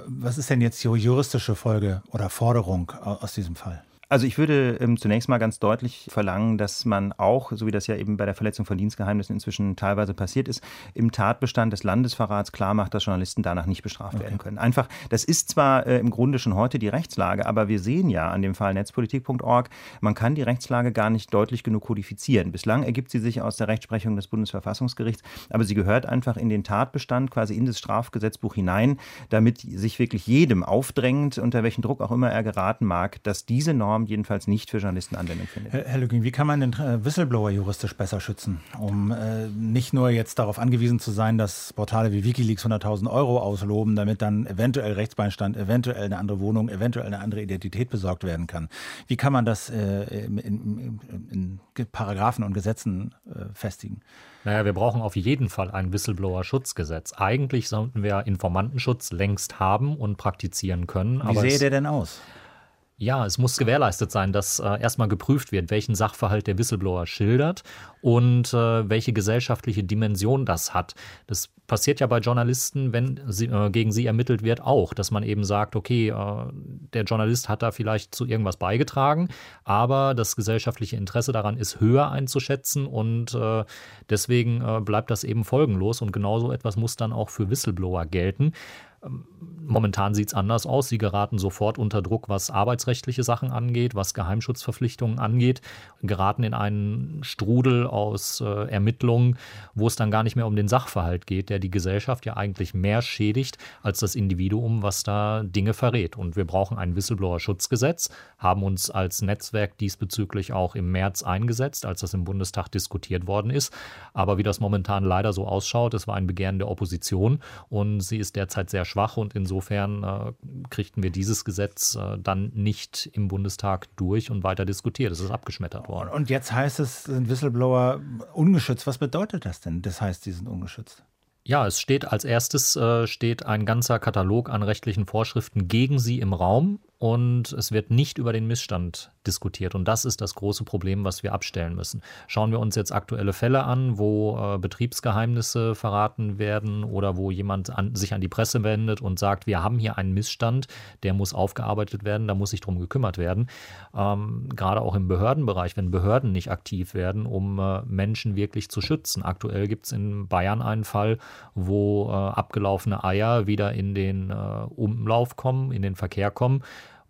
Was ist denn jetzt die juristische Folge oder Forderung aus diesem Fall? Also ich würde ähm, zunächst mal ganz deutlich verlangen, dass man auch, so wie das ja eben bei der Verletzung von Dienstgeheimnissen inzwischen teilweise passiert ist, im Tatbestand des Landesverrats klar macht, dass Journalisten danach nicht bestraft okay. werden können. Einfach, das ist zwar äh, im Grunde schon heute die Rechtslage, aber wir sehen ja an dem Fall netzpolitik.org, man kann die Rechtslage gar nicht deutlich genug kodifizieren. Bislang ergibt sie sich aus der Rechtsprechung des Bundesverfassungsgerichts, aber sie gehört einfach in den Tatbestand, quasi in das Strafgesetzbuch hinein, damit sich wirklich jedem aufdrängt, unter welchen Druck auch immer er geraten mag, dass diese Norm Norm jedenfalls nicht für Journalisten Anwendung findet. Herr Lücking, wie kann man den äh, Whistleblower juristisch besser schützen, um äh, nicht nur jetzt darauf angewiesen zu sein, dass Portale wie Wikileaks 100.000 Euro ausloben, damit dann eventuell Rechtsbeistand, eventuell eine andere Wohnung, eventuell eine andere Identität besorgt werden kann? Wie kann man das äh, in, in, in, Paragraphen und Gesetzen äh, festigen? Naja, wir brauchen auf jeden Fall ein Whistleblower-Schutzgesetz. Eigentlich sollten wir Informantenschutz längst haben und praktizieren können. Wie sähe der denn aus? Ja, es muss gewährleistet sein, dass äh, erstmal geprüft wird, welchen Sachverhalt der Whistleblower schildert und äh, welche gesellschaftliche Dimension das hat. Das passiert ja bei Journalisten, wenn sie, äh, gegen sie ermittelt wird, auch, dass man eben sagt, okay, äh, der Journalist hat da vielleicht zu irgendwas beigetragen, aber das gesellschaftliche Interesse daran ist höher einzuschätzen und äh, deswegen äh, bleibt das eben folgenlos und genauso etwas muss dann auch für Whistleblower gelten. Ähm, momentan sieht es anders aus. Sie geraten sofort unter Druck, was arbeitsrechtliche Sachen angeht, was Geheimschutzverpflichtungen angeht, geraten in einen Strudel aus äh, Ermittlungen, wo es dann gar nicht mehr um den Sachverhalt geht, der die Gesellschaft ja eigentlich mehr schädigt als das Individuum, was da Dinge verrät. Und wir brauchen ein Whistleblower-Schutzgesetz, haben uns als Netzwerk diesbezüglich auch im März eingesetzt, als das im Bundestag diskutiert worden ist. Aber wie das momentan leider so ausschaut, es war ein Begehren der Opposition und sie ist derzeit sehr schwach und insofern äh, kriegten wir dieses Gesetz äh, dann nicht im Bundestag durch und weiter diskutiert. Es ist abgeschmettert worden. Und jetzt heißt es, sind Whistleblower ungeschützt. Was bedeutet das denn? Das heißt, sie sind ungeschützt. Ja, es steht als erstes äh, steht ein ganzer Katalog an rechtlichen Vorschriften gegen sie im Raum und es wird nicht über den Missstand diskutiert. Und das ist das große Problem, was wir abstellen müssen. Schauen wir uns jetzt aktuelle Fälle an, wo äh, Betriebsgeheimnisse verraten werden oder wo jemand an, sich an die Presse wendet und sagt, wir haben hier einen Missstand, der muss aufgearbeitet werden, da muss sich drum gekümmert werden. Ähm, gerade auch im Behördenbereich, wenn Behörden nicht aktiv werden, um äh, Menschen wirklich zu schützen. Aktuell gibt es in Bayern einen Fall, wo äh, abgelaufene Eier wieder in den äh, Umlauf kommen, in den Verkehr kommen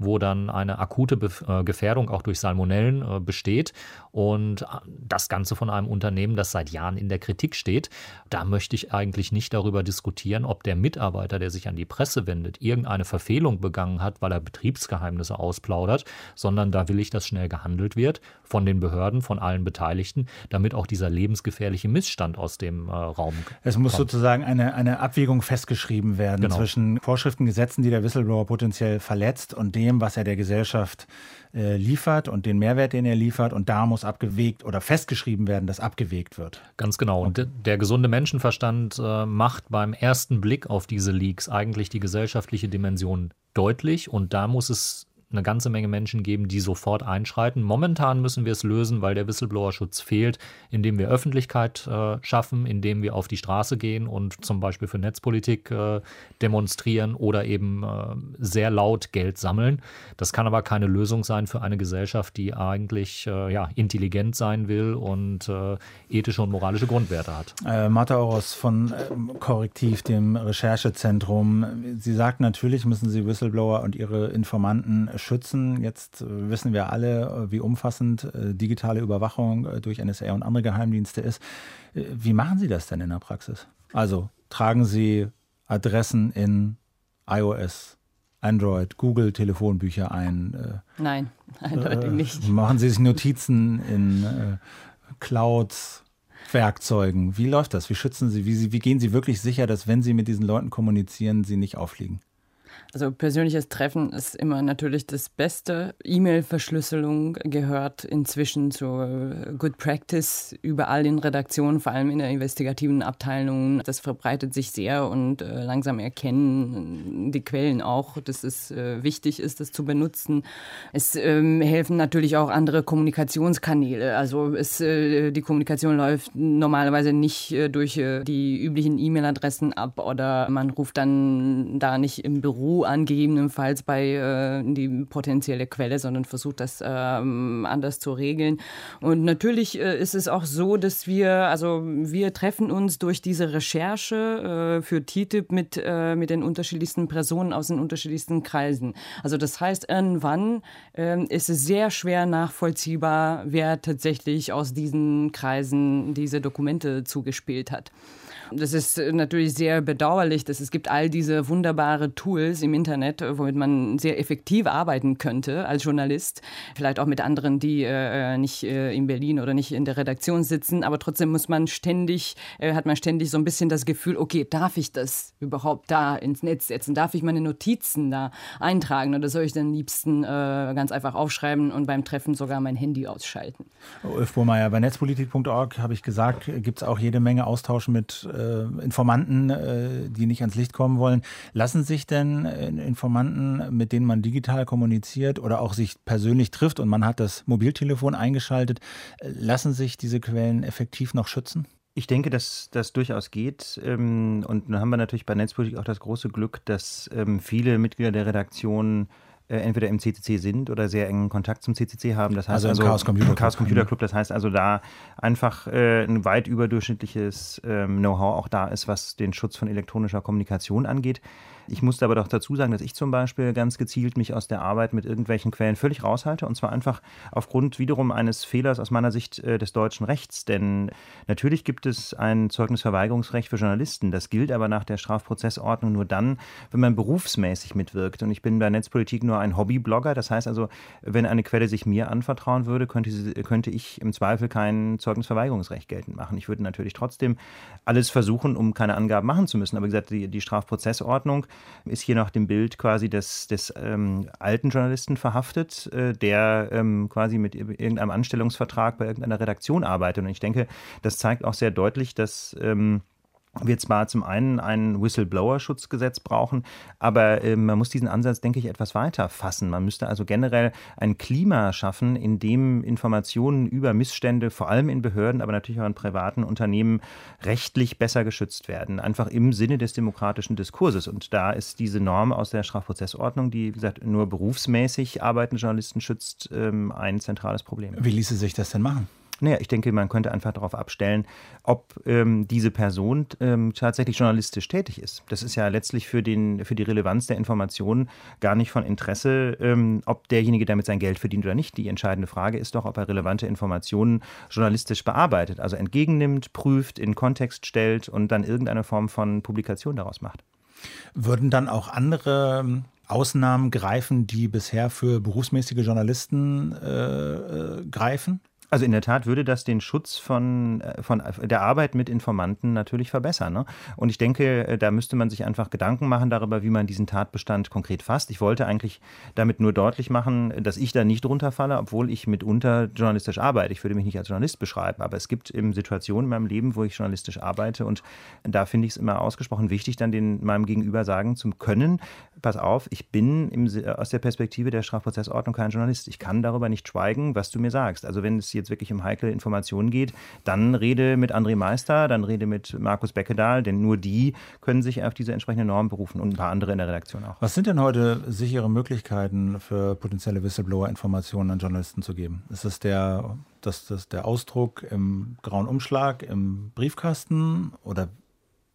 wo dann eine akute äh, Gefährdung auch durch Salmonellen äh, besteht und äh, das Ganze von einem Unternehmen, das seit Jahren in der Kritik steht. Da möchte ich eigentlich nicht darüber diskutieren, ob der Mitarbeiter, der sich an die Presse wendet, irgendeine Verfehlung begangen hat, weil er Betriebsgeheimnisse ausplaudert, sondern da will ich, dass schnell gehandelt wird von den Behörden, von allen Beteiligten, damit auch dieser lebensgefährliche Missstand aus dem äh, Raum Es muss kommt. sozusagen eine, eine Abwägung festgeschrieben werden genau. zwischen Vorschriften, Gesetzen, die der Whistleblower potenziell verletzt und dem, was er der Gesellschaft äh, liefert und den Mehrwert, den er liefert. Und da muss abgewegt oder festgeschrieben werden, dass abgewegt wird. Ganz genau. Und der gesunde Menschenverstand äh, macht beim ersten Blick auf diese Leaks eigentlich die gesellschaftliche Dimension deutlich. Und da muss es eine ganze Menge Menschen geben, die sofort einschreiten. Momentan müssen wir es lösen, weil der Whistleblower-Schutz fehlt, indem wir Öffentlichkeit äh, schaffen, indem wir auf die Straße gehen und zum Beispiel für Netzpolitik äh, demonstrieren oder eben äh, sehr laut Geld sammeln. Das kann aber keine Lösung sein für eine Gesellschaft, die eigentlich äh, ja, intelligent sein will und äh, ethische und moralische Grundwerte hat. Äh, Martha Oros von ähm, Korrektiv, dem Recherchezentrum. Sie sagt, natürlich müssen Sie Whistleblower und ihre Informanten schützen. Jetzt äh, wissen wir alle, äh, wie umfassend äh, digitale Überwachung durch NSA und andere Geheimdienste ist. Wie machen Sie das denn in der Praxis? Also tragen Sie Adressen in iOS, Android, Google Telefonbücher ein? Nein, eindeutig nicht. Machen Sie sich Notizen in Clouds, Werkzeugen? Wie läuft das? Wie schützen Sie? Wie, wie gehen Sie wirklich sicher, dass wenn Sie mit diesen Leuten kommunizieren, sie nicht auffliegen? Also persönliches Treffen ist immer natürlich das Beste. E-Mail-Verschlüsselung gehört inzwischen zur Good Practice überall in Redaktionen, vor allem in der investigativen Abteilung. Das verbreitet sich sehr und äh, langsam erkennen die Quellen auch, dass es äh, wichtig ist, das zu benutzen. Es ähm, helfen natürlich auch andere Kommunikationskanäle. Also es, äh, die Kommunikation läuft normalerweise nicht äh, durch äh, die üblichen E-Mail-Adressen ab oder man ruft dann da nicht im Büro an, gegebenenfalls bei äh, die potenzielle Quelle, sondern versucht das ähm, anders zu regeln. Und natürlich äh, ist es auch so, dass wir, also wir treffen uns durch diese Recherche äh, für TTIP mit, äh, mit den unterschiedlichsten Personen aus den unterschiedlichsten Kreisen. Also das heißt, irgendwann äh, ist es sehr schwer nachvollziehbar, wer tatsächlich aus diesen Kreisen diese Dokumente zugespielt hat. Das ist äh, natürlich sehr bedauerlich, dass es gibt all diese wunderbare Tools im Internet, äh, womit man sehr effektiv arbeiten könnte als Journalist. Vielleicht auch mit anderen, die äh, nicht äh, in Berlin oder nicht in der Redaktion sitzen. Aber trotzdem muss man ständig, äh, hat man ständig so ein bisschen das Gefühl, okay, darf ich das überhaupt da ins Netz setzen? Darf ich meine Notizen da eintragen? Oder soll ich dann liebsten äh, ganz einfach aufschreiben und beim Treffen sogar mein Handy ausschalten? Ulf Burmeier, bei netzpolitik.org habe ich gesagt, gibt es auch jede Menge Austausch mit äh, Informanten, äh, die nicht ans Licht kommen wollen. Lassen sich denn äh, Informanten, mit denen man digital kommuniziert oder auch sich persönlich trifft und man hat das Mobiltelefon eingeschaltet, äh, lassen sich diese Quellen effektiv noch schützen? Ich denke, dass das durchaus geht. Ähm, und dann haben wir natürlich bei Netzpolitik auch das große Glück, dass ähm, viele Mitglieder der Redaktion äh, entweder im CCC sind oder sehr engen Kontakt zum CCC haben. Das heißt also, also Chaos Computer, Chaos Computer Club. Das heißt also, da einfach äh, ein weit überdurchschnittliches ähm, Know-how auch da ist, was den Schutz von elektronischer Kommunikation angeht. Ich musste aber doch dazu sagen, dass ich zum Beispiel ganz gezielt mich aus der Arbeit mit irgendwelchen Quellen völlig raushalte und zwar einfach aufgrund wiederum eines Fehlers aus meiner Sicht äh, des deutschen Rechts. Denn natürlich gibt es ein Zeugnisverweigerungsrecht für Journalisten. Das gilt aber nach der Strafprozessordnung nur dann, wenn man berufsmäßig mitwirkt. Und ich bin bei Netzpolitik nur ein Hobbyblogger. Das heißt also, wenn eine Quelle sich mir anvertrauen würde, könnte, sie, könnte ich im Zweifel kein Zeugnisverweigerungsrecht geltend machen. Ich würde natürlich trotzdem alles versuchen, um keine Angaben machen zu müssen. Aber wie gesagt, die, die Strafprozessordnung ist hier nach dem Bild quasi des, des ähm, alten Journalisten verhaftet, äh, der ähm, quasi mit irgendeinem Anstellungsvertrag bei irgendeiner Redaktion arbeitet. Und ich denke, das zeigt auch sehr deutlich, dass ähm, wir zwar zum einen ein Whistleblower-Schutzgesetz brauchen, aber äh, man muss diesen Ansatz, denke ich, etwas weiter fassen. Man müsste also generell ein Klima schaffen, in dem Informationen über Missstände, vor allem in Behörden, aber natürlich auch in privaten Unternehmen, rechtlich besser geschützt werden. Einfach im Sinne des demokratischen Diskurses. Und da ist diese Norm aus der Strafprozessordnung, die, wie gesagt, nur berufsmäßig arbeitende Journalisten schützt, ähm, ein zentrales Problem. Wie ließe sich das denn machen? Naja, ich denke, man könnte einfach darauf abstellen, ob ähm, diese Person ähm, tatsächlich journalistisch tätig ist. Das ist ja letztlich für, den, für die Relevanz der Informationen gar nicht von Interesse, ähm, ob derjenige damit sein Geld verdient oder nicht. Die entscheidende Frage ist doch, ob er relevante Informationen journalistisch bearbeitet, also entgegennimmt, prüft, in Kontext stellt und dann irgendeine Form von Publikation daraus macht. Würden dann auch andere ähm, Ausnahmen greifen, die bisher für berufsmäßige Journalisten äh, äh greifen? Also in der Tat würde das den Schutz von, äh, von der Arbeit mit Informanten natürlich verbessern. Ne? Und ich denke, äh, da müsste man sich einfach Gedanken machen darüber, wie man diesen Tatbestand konkret fasst. Ich wollte eigentlich damit nur deutlich machen, dass ich da nicht runterfalle, obwohl ich mitunter journalistisch arbeite. Ich würde mich nicht als Journalist beschreiben, aber es gibt eben Situationen in meinem Leben, wo ich journalistisch arbeite und da finde ich es immer ausgesprochen wichtig, dann den, meinem Gegenüber sagen zu können, pass auf, ich bin im, aus der Perspektive der Strafprozessordnung kein Journalist. Ich kann darüber nicht schweigen, was du mir sagst. Also wenn es jetzt wirklich um heikle Informationen geht, dann rede mit André Meister, dann rede mit Markus Beckedahl, denn nur die können sich auf diese entsprechende Norm berufen und ein paar andere in der Redaktion auch. Was sind denn heute sichere Möglichkeiten für potenzielle Whistleblower, Informationen an Journalisten zu geben? Ist es der, das, das der Ausdruck im grauen Umschlag, im Briefkasten oder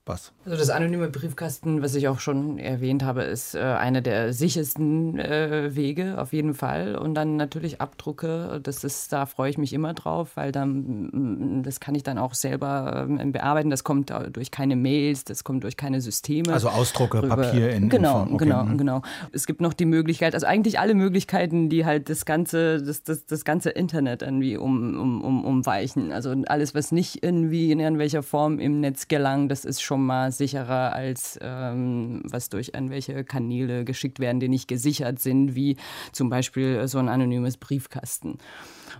was? Also das anonyme Briefkasten, was ich auch schon erwähnt habe, ist äh, einer der sichersten äh, Wege auf jeden Fall. Und dann natürlich Abdrucke. Das ist, da freue ich mich immer drauf, weil dann mm, das kann ich dann auch selber äh, bearbeiten. Das kommt durch keine Mails, das kommt durch keine Systeme. Also Ausdrucke, rüber. Papier in Genau, in okay. genau, mhm. genau. Es gibt noch die Möglichkeit, also eigentlich alle Möglichkeiten, die halt das ganze, das, das, das ganze Internet irgendwie um, um, um, umweichen. Also alles, was nicht irgendwie in irgendwelcher Form im Netz gelangt, das ist schon schon mal sicherer als ähm, was durch irgendwelche Kanäle geschickt werden, die nicht gesichert sind, wie zum Beispiel so ein anonymes Briefkasten.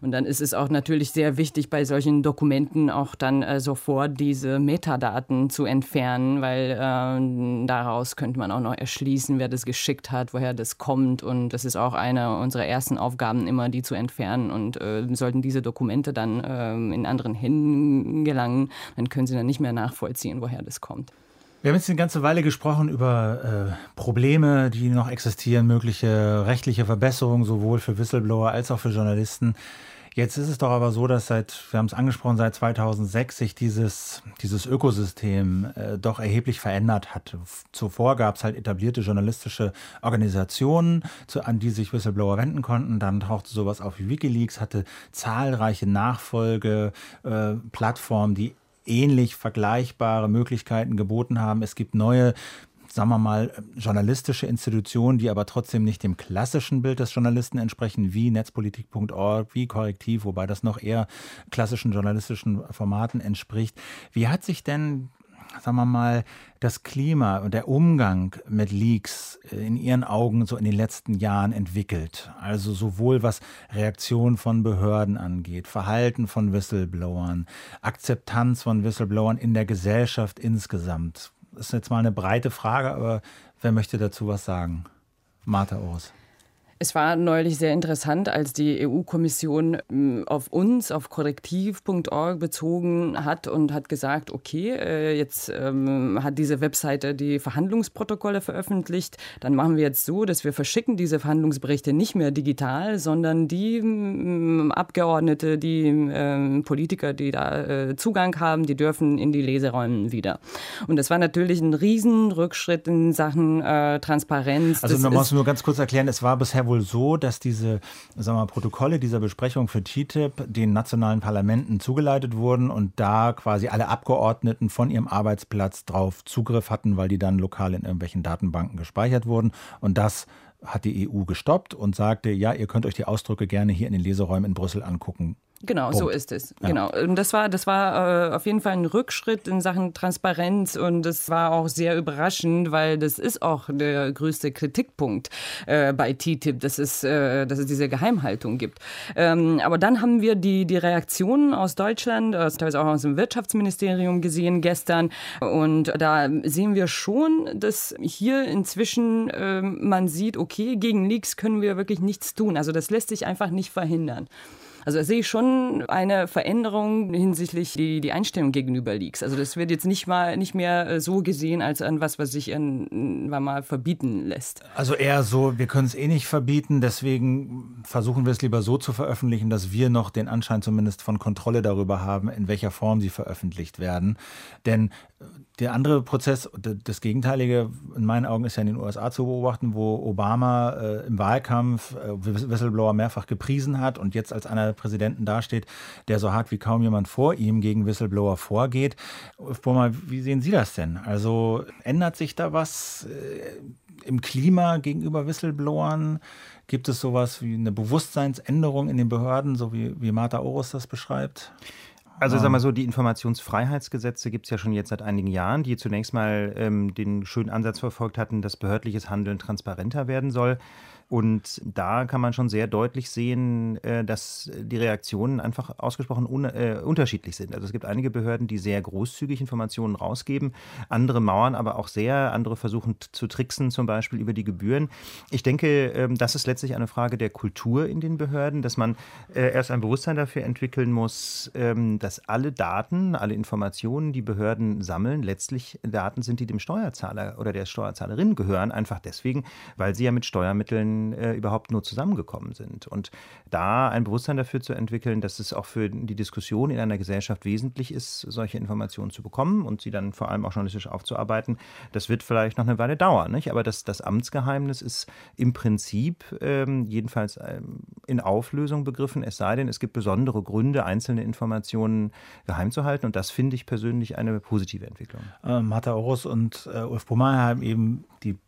Und dann ist es auch natürlich sehr wichtig, bei solchen Dokumenten auch dann äh, sofort diese Metadaten zu entfernen, weil äh, daraus könnte man auch noch erschließen, wer das geschickt hat, woher das kommt. Und das ist auch eine unserer ersten Aufgaben, immer die zu entfernen. Und äh, sollten diese Dokumente dann äh, in anderen Händen gelangen, dann können sie dann nicht mehr nachvollziehen, woher das kommt. Wir haben jetzt eine ganze Weile gesprochen über äh, Probleme, die noch existieren, mögliche rechtliche Verbesserungen, sowohl für Whistleblower als auch für Journalisten. Jetzt ist es doch aber so, dass seit, wir haben es angesprochen, seit 2006 sich dieses, dieses Ökosystem äh, doch erheblich verändert hat. Zuvor gab es halt etablierte journalistische Organisationen, zu, an die sich Whistleblower wenden konnten. Dann tauchte sowas auf wie Wikileaks, hatte zahlreiche Nachfolge, äh, die ähnlich vergleichbare Möglichkeiten geboten haben. Es gibt neue sagen wir mal, journalistische Institutionen, die aber trotzdem nicht dem klassischen Bild des Journalisten entsprechen, wie netzpolitik.org, wie Korrektiv, wobei das noch eher klassischen journalistischen Formaten entspricht. Wie hat sich denn sagen wir mal, das Klima und der Umgang mit Leaks in Ihren Augen so in den letzten Jahren entwickelt? Also sowohl was Reaktion von Behörden angeht, Verhalten von Whistleblowern, Akzeptanz von Whistleblowern in der Gesellschaft insgesamt. Das ist jetzt mal eine breite Frage, aber wer möchte dazu was sagen? Martha Ors. Es war neulich sehr interessant, als die EU-Kommission hm, auf uns, auf korrektiv.org bezogen hat und hat gesagt, okay, äh, jetzt ähm, hat diese Webseite die Verhandlungsprotokolle veröffentlicht, dann machen wir jetzt so, dass wir verschicken diese Verhandlungsberichte nicht mehr digital, sondern die ähm, Abgeordnete, die ähm, Politiker, die da äh, Zugang haben, die dürfen in die Leseräume wieder. Und das war natürlich ein Riesenrückschritt in Sachen äh, Transparenz. Also man muss nur ganz kurz erklären, es war bisher wohl so, dass diese sagen wir, Protokolle dieser Besprechung für TTIP den nationalen Parlamenten zugeleitet wurden und da quasi alle Abgeordneten von ihrem Arbeitsplatz drauf Zugriff hatten, weil die dann lokal in irgendwelchen Datenbanken gespeichert wurden. Und das hat die EU gestoppt und sagte, ja, ihr könnt euch die Ausdrücke gerne hier in den Leseräumen in Brüssel angucken. Genau, Punkt. so ist es. Ja. Genau. Und das war, das war äh, auf jeden Fall ein Rückschritt in Sachen Transparenz und das war auch sehr überraschend, weil das ist auch der größte Kritikpunkt äh, bei TTIP, dass es, äh, dass es diese Geheimhaltung gibt. Ähm, aber dann haben wir die, die Reaktionen aus Deutschland, aus, teilweise auch aus dem Wirtschaftsministerium gesehen gestern und da sehen wir schon, dass hier inzwischen ähm, man sieht, okay, gegen Leaks können wir wirklich nichts tun. Also das lässt sich einfach nicht verhindern. Also da sehe ich schon eine Veränderung hinsichtlich die, die Einstellung gegenüber Leaks. Also das wird jetzt nicht mal nicht mehr äh, so gesehen als an was, was sich irgendwann mal verbieten lässt. Also eher so, wir können es eh nicht verbieten, deswegen versuchen wir es lieber so zu veröffentlichen, dass wir noch den Anschein zumindest von Kontrolle darüber haben, in welcher Form sie veröffentlicht werden. Denn der andere Prozess, das Gegenteilige in meinen Augen ist ja in den USA zu beobachten, wo Obama äh, im Wahlkampf äh, Whistleblower mehrfach gepriesen hat und jetzt als einer der Präsidenten dasteht, der so hart wie kaum jemand vor ihm gegen Whistleblower vorgeht. Burma, wie sehen Sie das denn? Also ändert sich da was äh, im Klima gegenüber Whistleblowern? Gibt es sowas wie eine Bewusstseinsänderung in den Behörden, so wie, wie Martha Oros das beschreibt? Also sag mal so, die Informationsfreiheitsgesetze gibt es ja schon jetzt seit einigen Jahren, die zunächst mal ähm, den schönen Ansatz verfolgt hatten, dass behördliches Handeln transparenter werden soll. Und da kann man schon sehr deutlich sehen, äh, dass die Reaktionen einfach ausgesprochen un äh, unterschiedlich sind. Also es gibt einige Behörden, die sehr großzügig Informationen rausgeben, andere mauern aber auch sehr, andere versuchen zu tricksen, zum Beispiel über die Gebühren. Ich denke, ähm, das ist letztlich eine Frage der Kultur in den Behörden, dass man äh, erst ein Bewusstsein dafür entwickeln muss, ähm, dass alle Daten, alle Informationen, die Behörden sammeln, letztlich Daten sind, die dem Steuerzahler oder der Steuerzahlerin gehören, einfach deswegen, weil sie ja mit Steuermitteln äh, überhaupt nur zusammengekommen sind. Und da ein Bewusstsein dafür zu entwickeln, dass es auch für die Diskussion in einer Gesellschaft wesentlich ist, solche Informationen zu bekommen und sie dann vor allem auch journalistisch aufzuarbeiten, das wird vielleicht noch eine Weile dauern. Nicht? Aber das, das Amtsgeheimnis ist im Prinzip ähm, jedenfalls ähm, in Auflösung begriffen, es sei denn, es gibt besondere Gründe, einzelne Informationen geheim zu halten. Und das finde ich persönlich eine positive Entwicklung. Ähm, Martha Orus und äh, Ulf Brummer haben eben die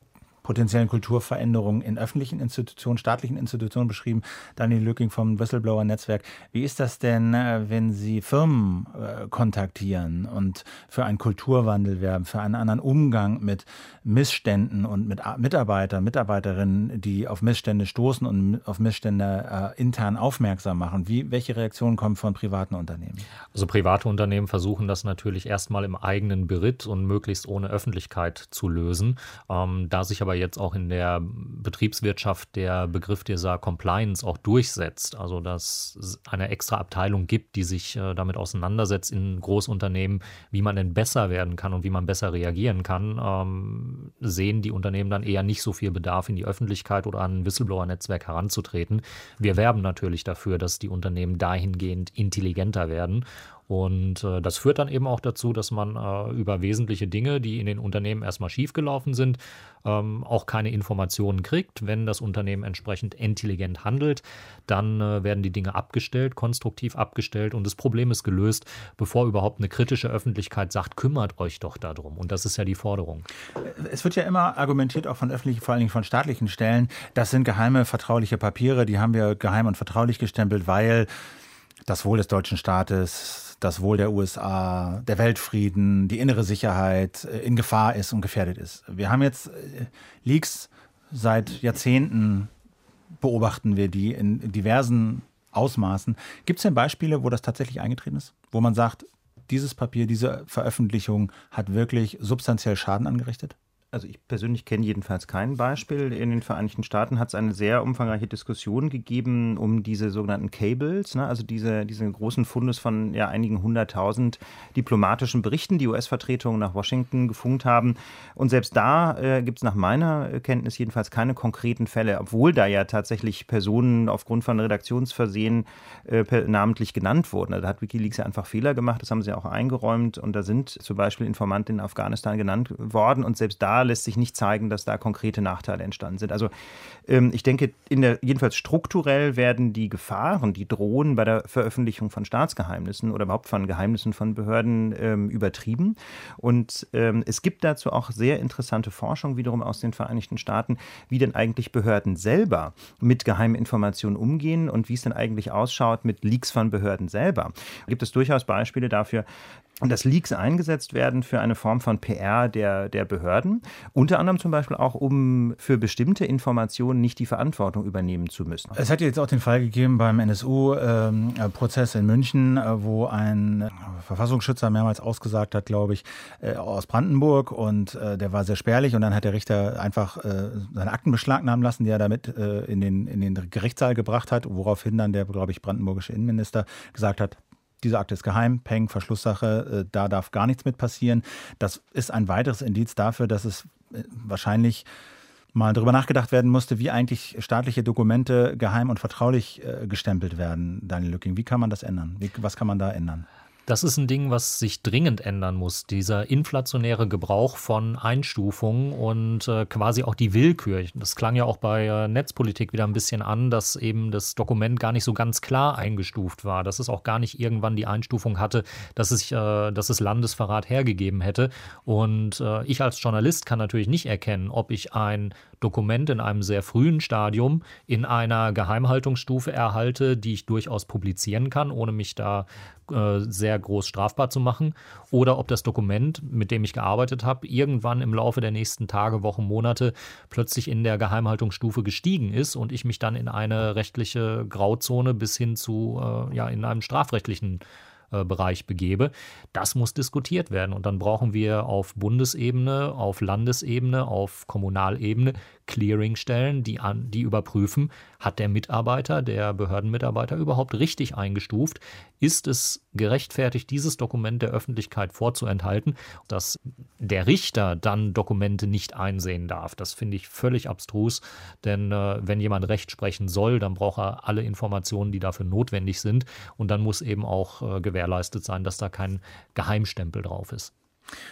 potenziellen Kulturveränderungen in öffentlichen Institutionen, staatlichen Institutionen beschrieben. Daniel Lücking vom Whistleblower-Netzwerk. Wie ist das denn, äh, wenn Sie Firmen äh, kontaktieren und für einen Kulturwandel werben, für einen anderen Umgang mit Missständen und mit Mitarbeitern, Mitarbeiterinnen, die auf Missstände stoßen und auf Missstände äh, intern aufmerksam machen? Wie, welche Reaktionen kommen von privaten Unternehmen? Also private Unternehmen versuchen das natürlich erstmal im eigenen Beritt und möglichst ohne Öffentlichkeit zu lösen. Ähm, da sich aber jetzt auch in der Betriebswirtschaft der Begriff dieser Compliance auch durchsetzt. Also dass es eine extra Abteilung gibt, die sich äh, damit auseinandersetzt in Großunternehmen, wie man denn besser werden kann und wie man besser reagieren kann, ähm, sehen die Unternehmen dann eher nicht so viel Bedarf, in die Öffentlichkeit oder an ein Whistleblower-Netzwerk heranzutreten. Wir werben natürlich dafür, dass die Unternehmen dahingehend intelligenter werden und äh, das führt dann eben auch dazu, dass man äh, über wesentliche Dinge, die in den Unternehmen erstmal schiefgelaufen sind, ähm, auch keine Informationen kriegt. Wenn das Unternehmen entsprechend intelligent handelt, dann äh, werden die Dinge abgestellt, konstruktiv abgestellt und das Problem ist gelöst, bevor überhaupt eine kritische Öffentlichkeit sagt, kümmert euch doch darum. Und das ist ja die Forderung. Es wird ja immer argumentiert, auch von öffentlichen, vor allen Dingen von staatlichen Stellen, das sind geheime, vertrauliche Papiere, die haben wir geheim und vertraulich gestempelt, weil das Wohl des deutschen Staates, das Wohl der USA, der Weltfrieden, die innere Sicherheit äh, in Gefahr ist und gefährdet ist. Wir haben jetzt äh, Leaks seit Jahrzehnten, beobachten wir die in diversen Ausmaßen. Gibt es denn Beispiele, wo das tatsächlich eingetreten ist? Wo man sagt, dieses Papier, diese Veröffentlichung hat wirklich substanziell Schaden angerichtet? Also ich persönlich kenne jedenfalls kein Beispiel. In den Vereinigten Staaten hat es eine sehr umfangreiche Diskussion gegeben um diese sogenannten Cables, ne? also diese, diese großen Fundes von ja, einigen hunderttausend diplomatischen Berichten, die US-Vertretungen nach Washington gefunkt haben. Und selbst da äh, gibt es nach meiner Kenntnis jedenfalls keine konkreten Fälle, obwohl da ja tatsächlich Personen aufgrund von Redaktionsversehen äh, namentlich genannt wurden. Also da hat Wikileaks ja einfach Fehler gemacht, das haben sie auch eingeräumt und da sind zum Beispiel Informanten in Afghanistan genannt worden und selbst da lässt sich nicht zeigen, dass da konkrete Nachteile entstanden sind. Also ähm, ich denke, der, jedenfalls strukturell werden die Gefahren, die drohen bei der Veröffentlichung von Staatsgeheimnissen oder überhaupt von Geheimnissen von Behörden ähm, übertrieben. Und ähm, es gibt dazu auch sehr interessante Forschung wiederum aus den Vereinigten Staaten, wie denn eigentlich Behörden selber mit geheimen Informationen umgehen und wie es denn eigentlich ausschaut mit Leaks von Behörden selber. Da gibt es durchaus Beispiele dafür, dass Leaks eingesetzt werden für eine Form von PR der, der Behörden. Unter anderem zum Beispiel auch, um für bestimmte Informationen nicht die Verantwortung übernehmen zu müssen. Es hat jetzt auch den Fall gegeben beim NSU-Prozess ähm, in München, äh, wo ein Verfassungsschützer mehrmals ausgesagt hat, glaube ich, äh, aus Brandenburg und äh, der war sehr spärlich und dann hat der Richter einfach seine Akten beschlagnahmen lassen, die er damit in den, in den Gerichtssaal gebracht hat, woraufhin dann der, glaube ich, brandenburgische Innenminister gesagt hat, diese Akte ist geheim, Peng, Verschlusssache, äh, da darf gar nichts mit passieren. Das ist ein weiteres Indiz dafür, dass es äh, wahrscheinlich mal darüber nachgedacht werden musste, wie eigentlich staatliche Dokumente geheim und vertraulich äh, gestempelt werden, Daniel Lücking. Wie kann man das ändern? Wie, was kann man da ändern? Das ist ein Ding, was sich dringend ändern muss. Dieser inflationäre Gebrauch von Einstufungen und äh, quasi auch die Willkür. Das klang ja auch bei äh, Netzpolitik wieder ein bisschen an, dass eben das Dokument gar nicht so ganz klar eingestuft war, dass es auch gar nicht irgendwann die Einstufung hatte, dass es, äh, dass es Landesverrat hergegeben hätte. Und äh, ich als Journalist kann natürlich nicht erkennen, ob ich ein Dokument in einem sehr frühen Stadium in einer Geheimhaltungsstufe erhalte, die ich durchaus publizieren kann, ohne mich da äh, sehr groß strafbar zu machen, oder ob das Dokument, mit dem ich gearbeitet habe, irgendwann im Laufe der nächsten Tage, Wochen, Monate plötzlich in der Geheimhaltungsstufe gestiegen ist und ich mich dann in eine rechtliche Grauzone bis hin zu äh, ja in einem strafrechtlichen Bereich begebe. Das muss diskutiert werden. Und dann brauchen wir auf Bundesebene, auf Landesebene, auf Kommunalebene Clearingstellen, die, an, die überprüfen, hat der Mitarbeiter, der Behördenmitarbeiter überhaupt richtig eingestuft? Ist es gerechtfertigt, dieses Dokument der Öffentlichkeit vorzuenthalten, dass der Richter dann Dokumente nicht einsehen darf? Das finde ich völlig abstrus, denn äh, wenn jemand Recht sprechen soll, dann braucht er alle Informationen, die dafür notwendig sind und dann muss eben auch äh, gewährleistet sein, dass da kein Geheimstempel drauf ist.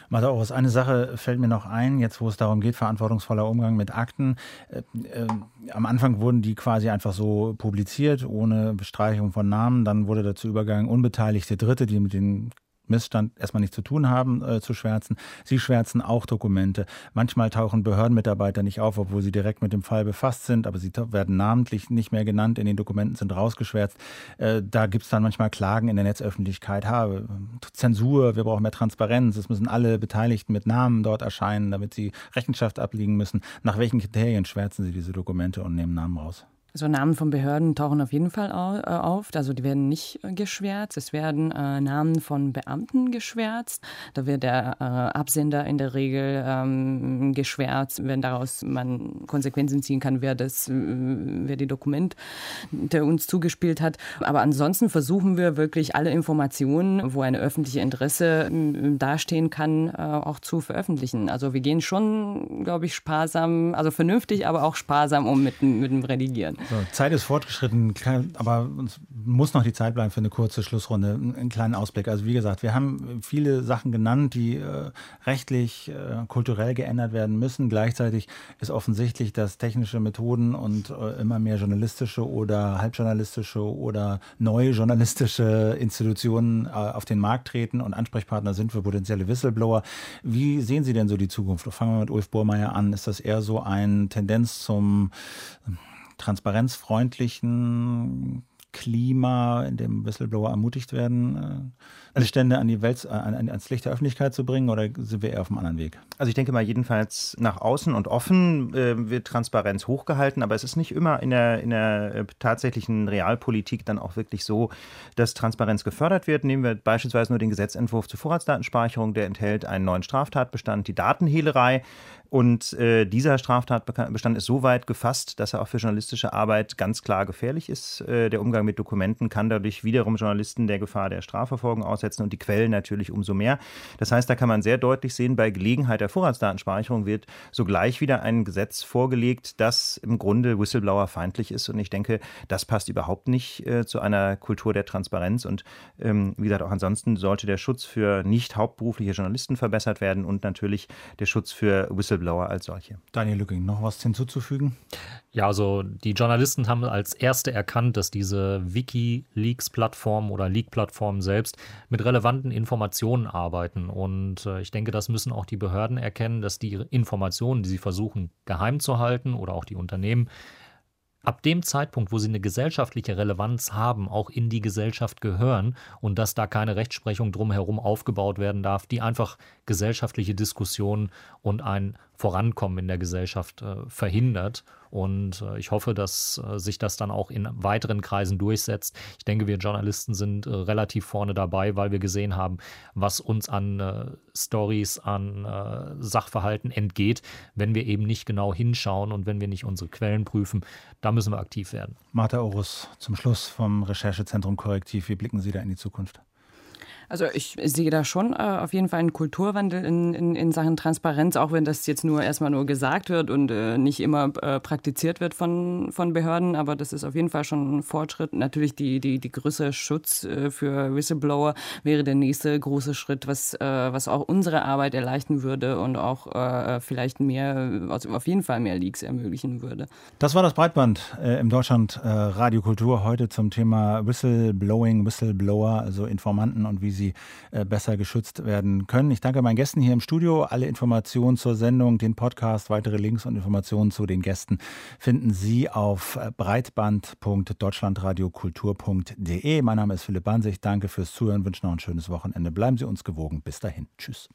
Matthäus, eine Sache fällt mir noch ein, jetzt wo es darum geht, verantwortungsvoller Umgang mit Akten. Äh, äh, am Anfang wurden die quasi einfach so publiziert, ohne Bestreichung von Namen. Dann wurde dazu übergegangen, unbeteiligte Dritte, die mit den Missstand erstmal nichts zu tun haben, äh, zu schwärzen. Sie schwärzen auch Dokumente. Manchmal tauchen Behördenmitarbeiter nicht auf, obwohl sie direkt mit dem Fall befasst sind, aber sie werden namentlich nicht mehr genannt, in den Dokumenten sind rausgeschwärzt. Äh, da gibt es dann manchmal Klagen in der Netzöffentlichkeit. Ha, Zensur, wir brauchen mehr Transparenz, es müssen alle Beteiligten mit Namen dort erscheinen, damit sie Rechenschaft ablegen müssen. Nach welchen Kriterien schwärzen sie diese Dokumente und nehmen Namen raus? Also Namen von Behörden tauchen auf jeden Fall äh, auf. Also die werden nicht äh, geschwärzt. Es werden äh, Namen von Beamten geschwärzt. Da wird der äh, Absender in der Regel ähm, geschwärzt, wenn daraus man Konsequenzen ziehen kann, wer das, äh, wer die Dokumente uns zugespielt hat. Aber ansonsten versuchen wir wirklich alle Informationen, wo eine öffentliche Interesse äh, dastehen kann, auch zu veröffentlichen. Also wir gehen schon, glaube ich, sparsam, also vernünftig, aber auch sparsam um mit, mit dem Redigieren. So, Zeit ist fortgeschritten, aber uns muss noch die Zeit bleiben für eine kurze Schlussrunde. Einen kleinen Ausblick. Also wie gesagt, wir haben viele Sachen genannt, die äh, rechtlich, äh, kulturell geändert werden müssen. Gleichzeitig ist offensichtlich, dass technische Methoden und äh, immer mehr journalistische oder halbjournalistische oder neue journalistische Institutionen äh, auf den Markt treten und Ansprechpartner sind für potenzielle Whistleblower. Wie sehen Sie denn so die Zukunft? Fangen wir mit Ulf Burmeier an. Ist das eher so eine Tendenz zum transparenzfreundlichen Klima, in dem Whistleblower ermutigt werden, äh, Stände an die Welt, äh, an, ans Licht der Öffentlichkeit zu bringen oder sind wir eher auf einem anderen Weg? Also ich denke mal jedenfalls nach außen und offen äh, wird Transparenz hochgehalten, aber es ist nicht immer in der, in der äh, tatsächlichen Realpolitik dann auch wirklich so, dass Transparenz gefördert wird. Nehmen wir beispielsweise nur den Gesetzentwurf zur Vorratsdatenspeicherung, der enthält einen neuen Straftatbestand, die Datenhehlerei. Und äh, dieser Straftatbestand ist so weit gefasst, dass er auch für journalistische Arbeit ganz klar gefährlich ist. Äh, der Umgang mit Dokumenten kann dadurch wiederum Journalisten der Gefahr der Strafverfolgung aussetzen und die Quellen natürlich umso mehr. Das heißt, da kann man sehr deutlich sehen, bei Gelegenheit der Vorratsdatenspeicherung wird sogleich wieder ein Gesetz vorgelegt, das im Grunde Whistleblower feindlich ist. Und ich denke, das passt überhaupt nicht äh, zu einer Kultur der Transparenz. Und ähm, wie gesagt, auch ansonsten sollte der Schutz für nicht hauptberufliche Journalisten verbessert werden und natürlich der Schutz für Whistleblower Whistleblower als solche. Daniel Lücking, noch was hinzuzufügen? Ja, also die Journalisten haben als erste erkannt, dass diese Wikileaks-Plattform oder Leak-Plattform selbst mit relevanten Informationen arbeiten. Und äh, ich denke, das müssen auch die Behörden erkennen, dass die Informationen, die sie versuchen geheim zu halten oder auch die Unternehmen, ab dem Zeitpunkt, wo sie eine gesellschaftliche Relevanz haben, auch in die Gesellschaft gehören und dass da keine Rechtsprechung drumherum aufgebaut werden darf, die einfach gesellschaftliche Diskussionen und ein Vorankommen in der Gesellschaft äh, verhindert. Und äh, ich hoffe, dass äh, sich das dann auch in weiteren Kreisen durchsetzt. Ich denke, wir Journalisten sind relativ vorne dabei, weil wir gesehen haben, was uns an äh, Stories, an äh, Sachverhalten entgeht, wenn wir eben nicht genau hinschauen und wenn wir nicht unsere Quellen prüfen. Da müssen wir aktiv werden. Martha Orus, zum Schluss vom Recherchezentrum Korrektiv. Wie blicken Sie da in die Zukunft? Also ich sehe da schon äh, auf jeden Fall einen Kulturwandel in, in, in Sachen Transparenz, auch wenn das jetzt nur erstmal nur gesagt wird und äh, nicht immer äh, praktiziert wird von, von Behörden. Aber das ist auf jeden Fall schon ein Fortschritt. Natürlich die, die, die größere Schutz äh, für Whistleblower wäre der nächste große Schritt, was, äh, was auch unsere Arbeit erleichtern würde und auch äh, vielleicht mehr, also auf jeden Fall mehr Leaks ermöglichen würde. Das war das Breitband im Deutschland Radiokultur heute zum Thema Whistleblowing, Whistleblower, also Informanten und wie sie äh, besser geschützt werden können. Ich danke meinen Gästen hier im Studio. Alle Informationen zur Sendung, den Podcast, weitere Links und Informationen zu den Gästen finden Sie auf äh, breitband.deutschlandradiokultur.de. Mein Name ist Philipp Banse. Ich danke fürs Zuhören, wünsche noch ein schönes Wochenende. Bleiben Sie uns gewogen. Bis dahin. Tschüss.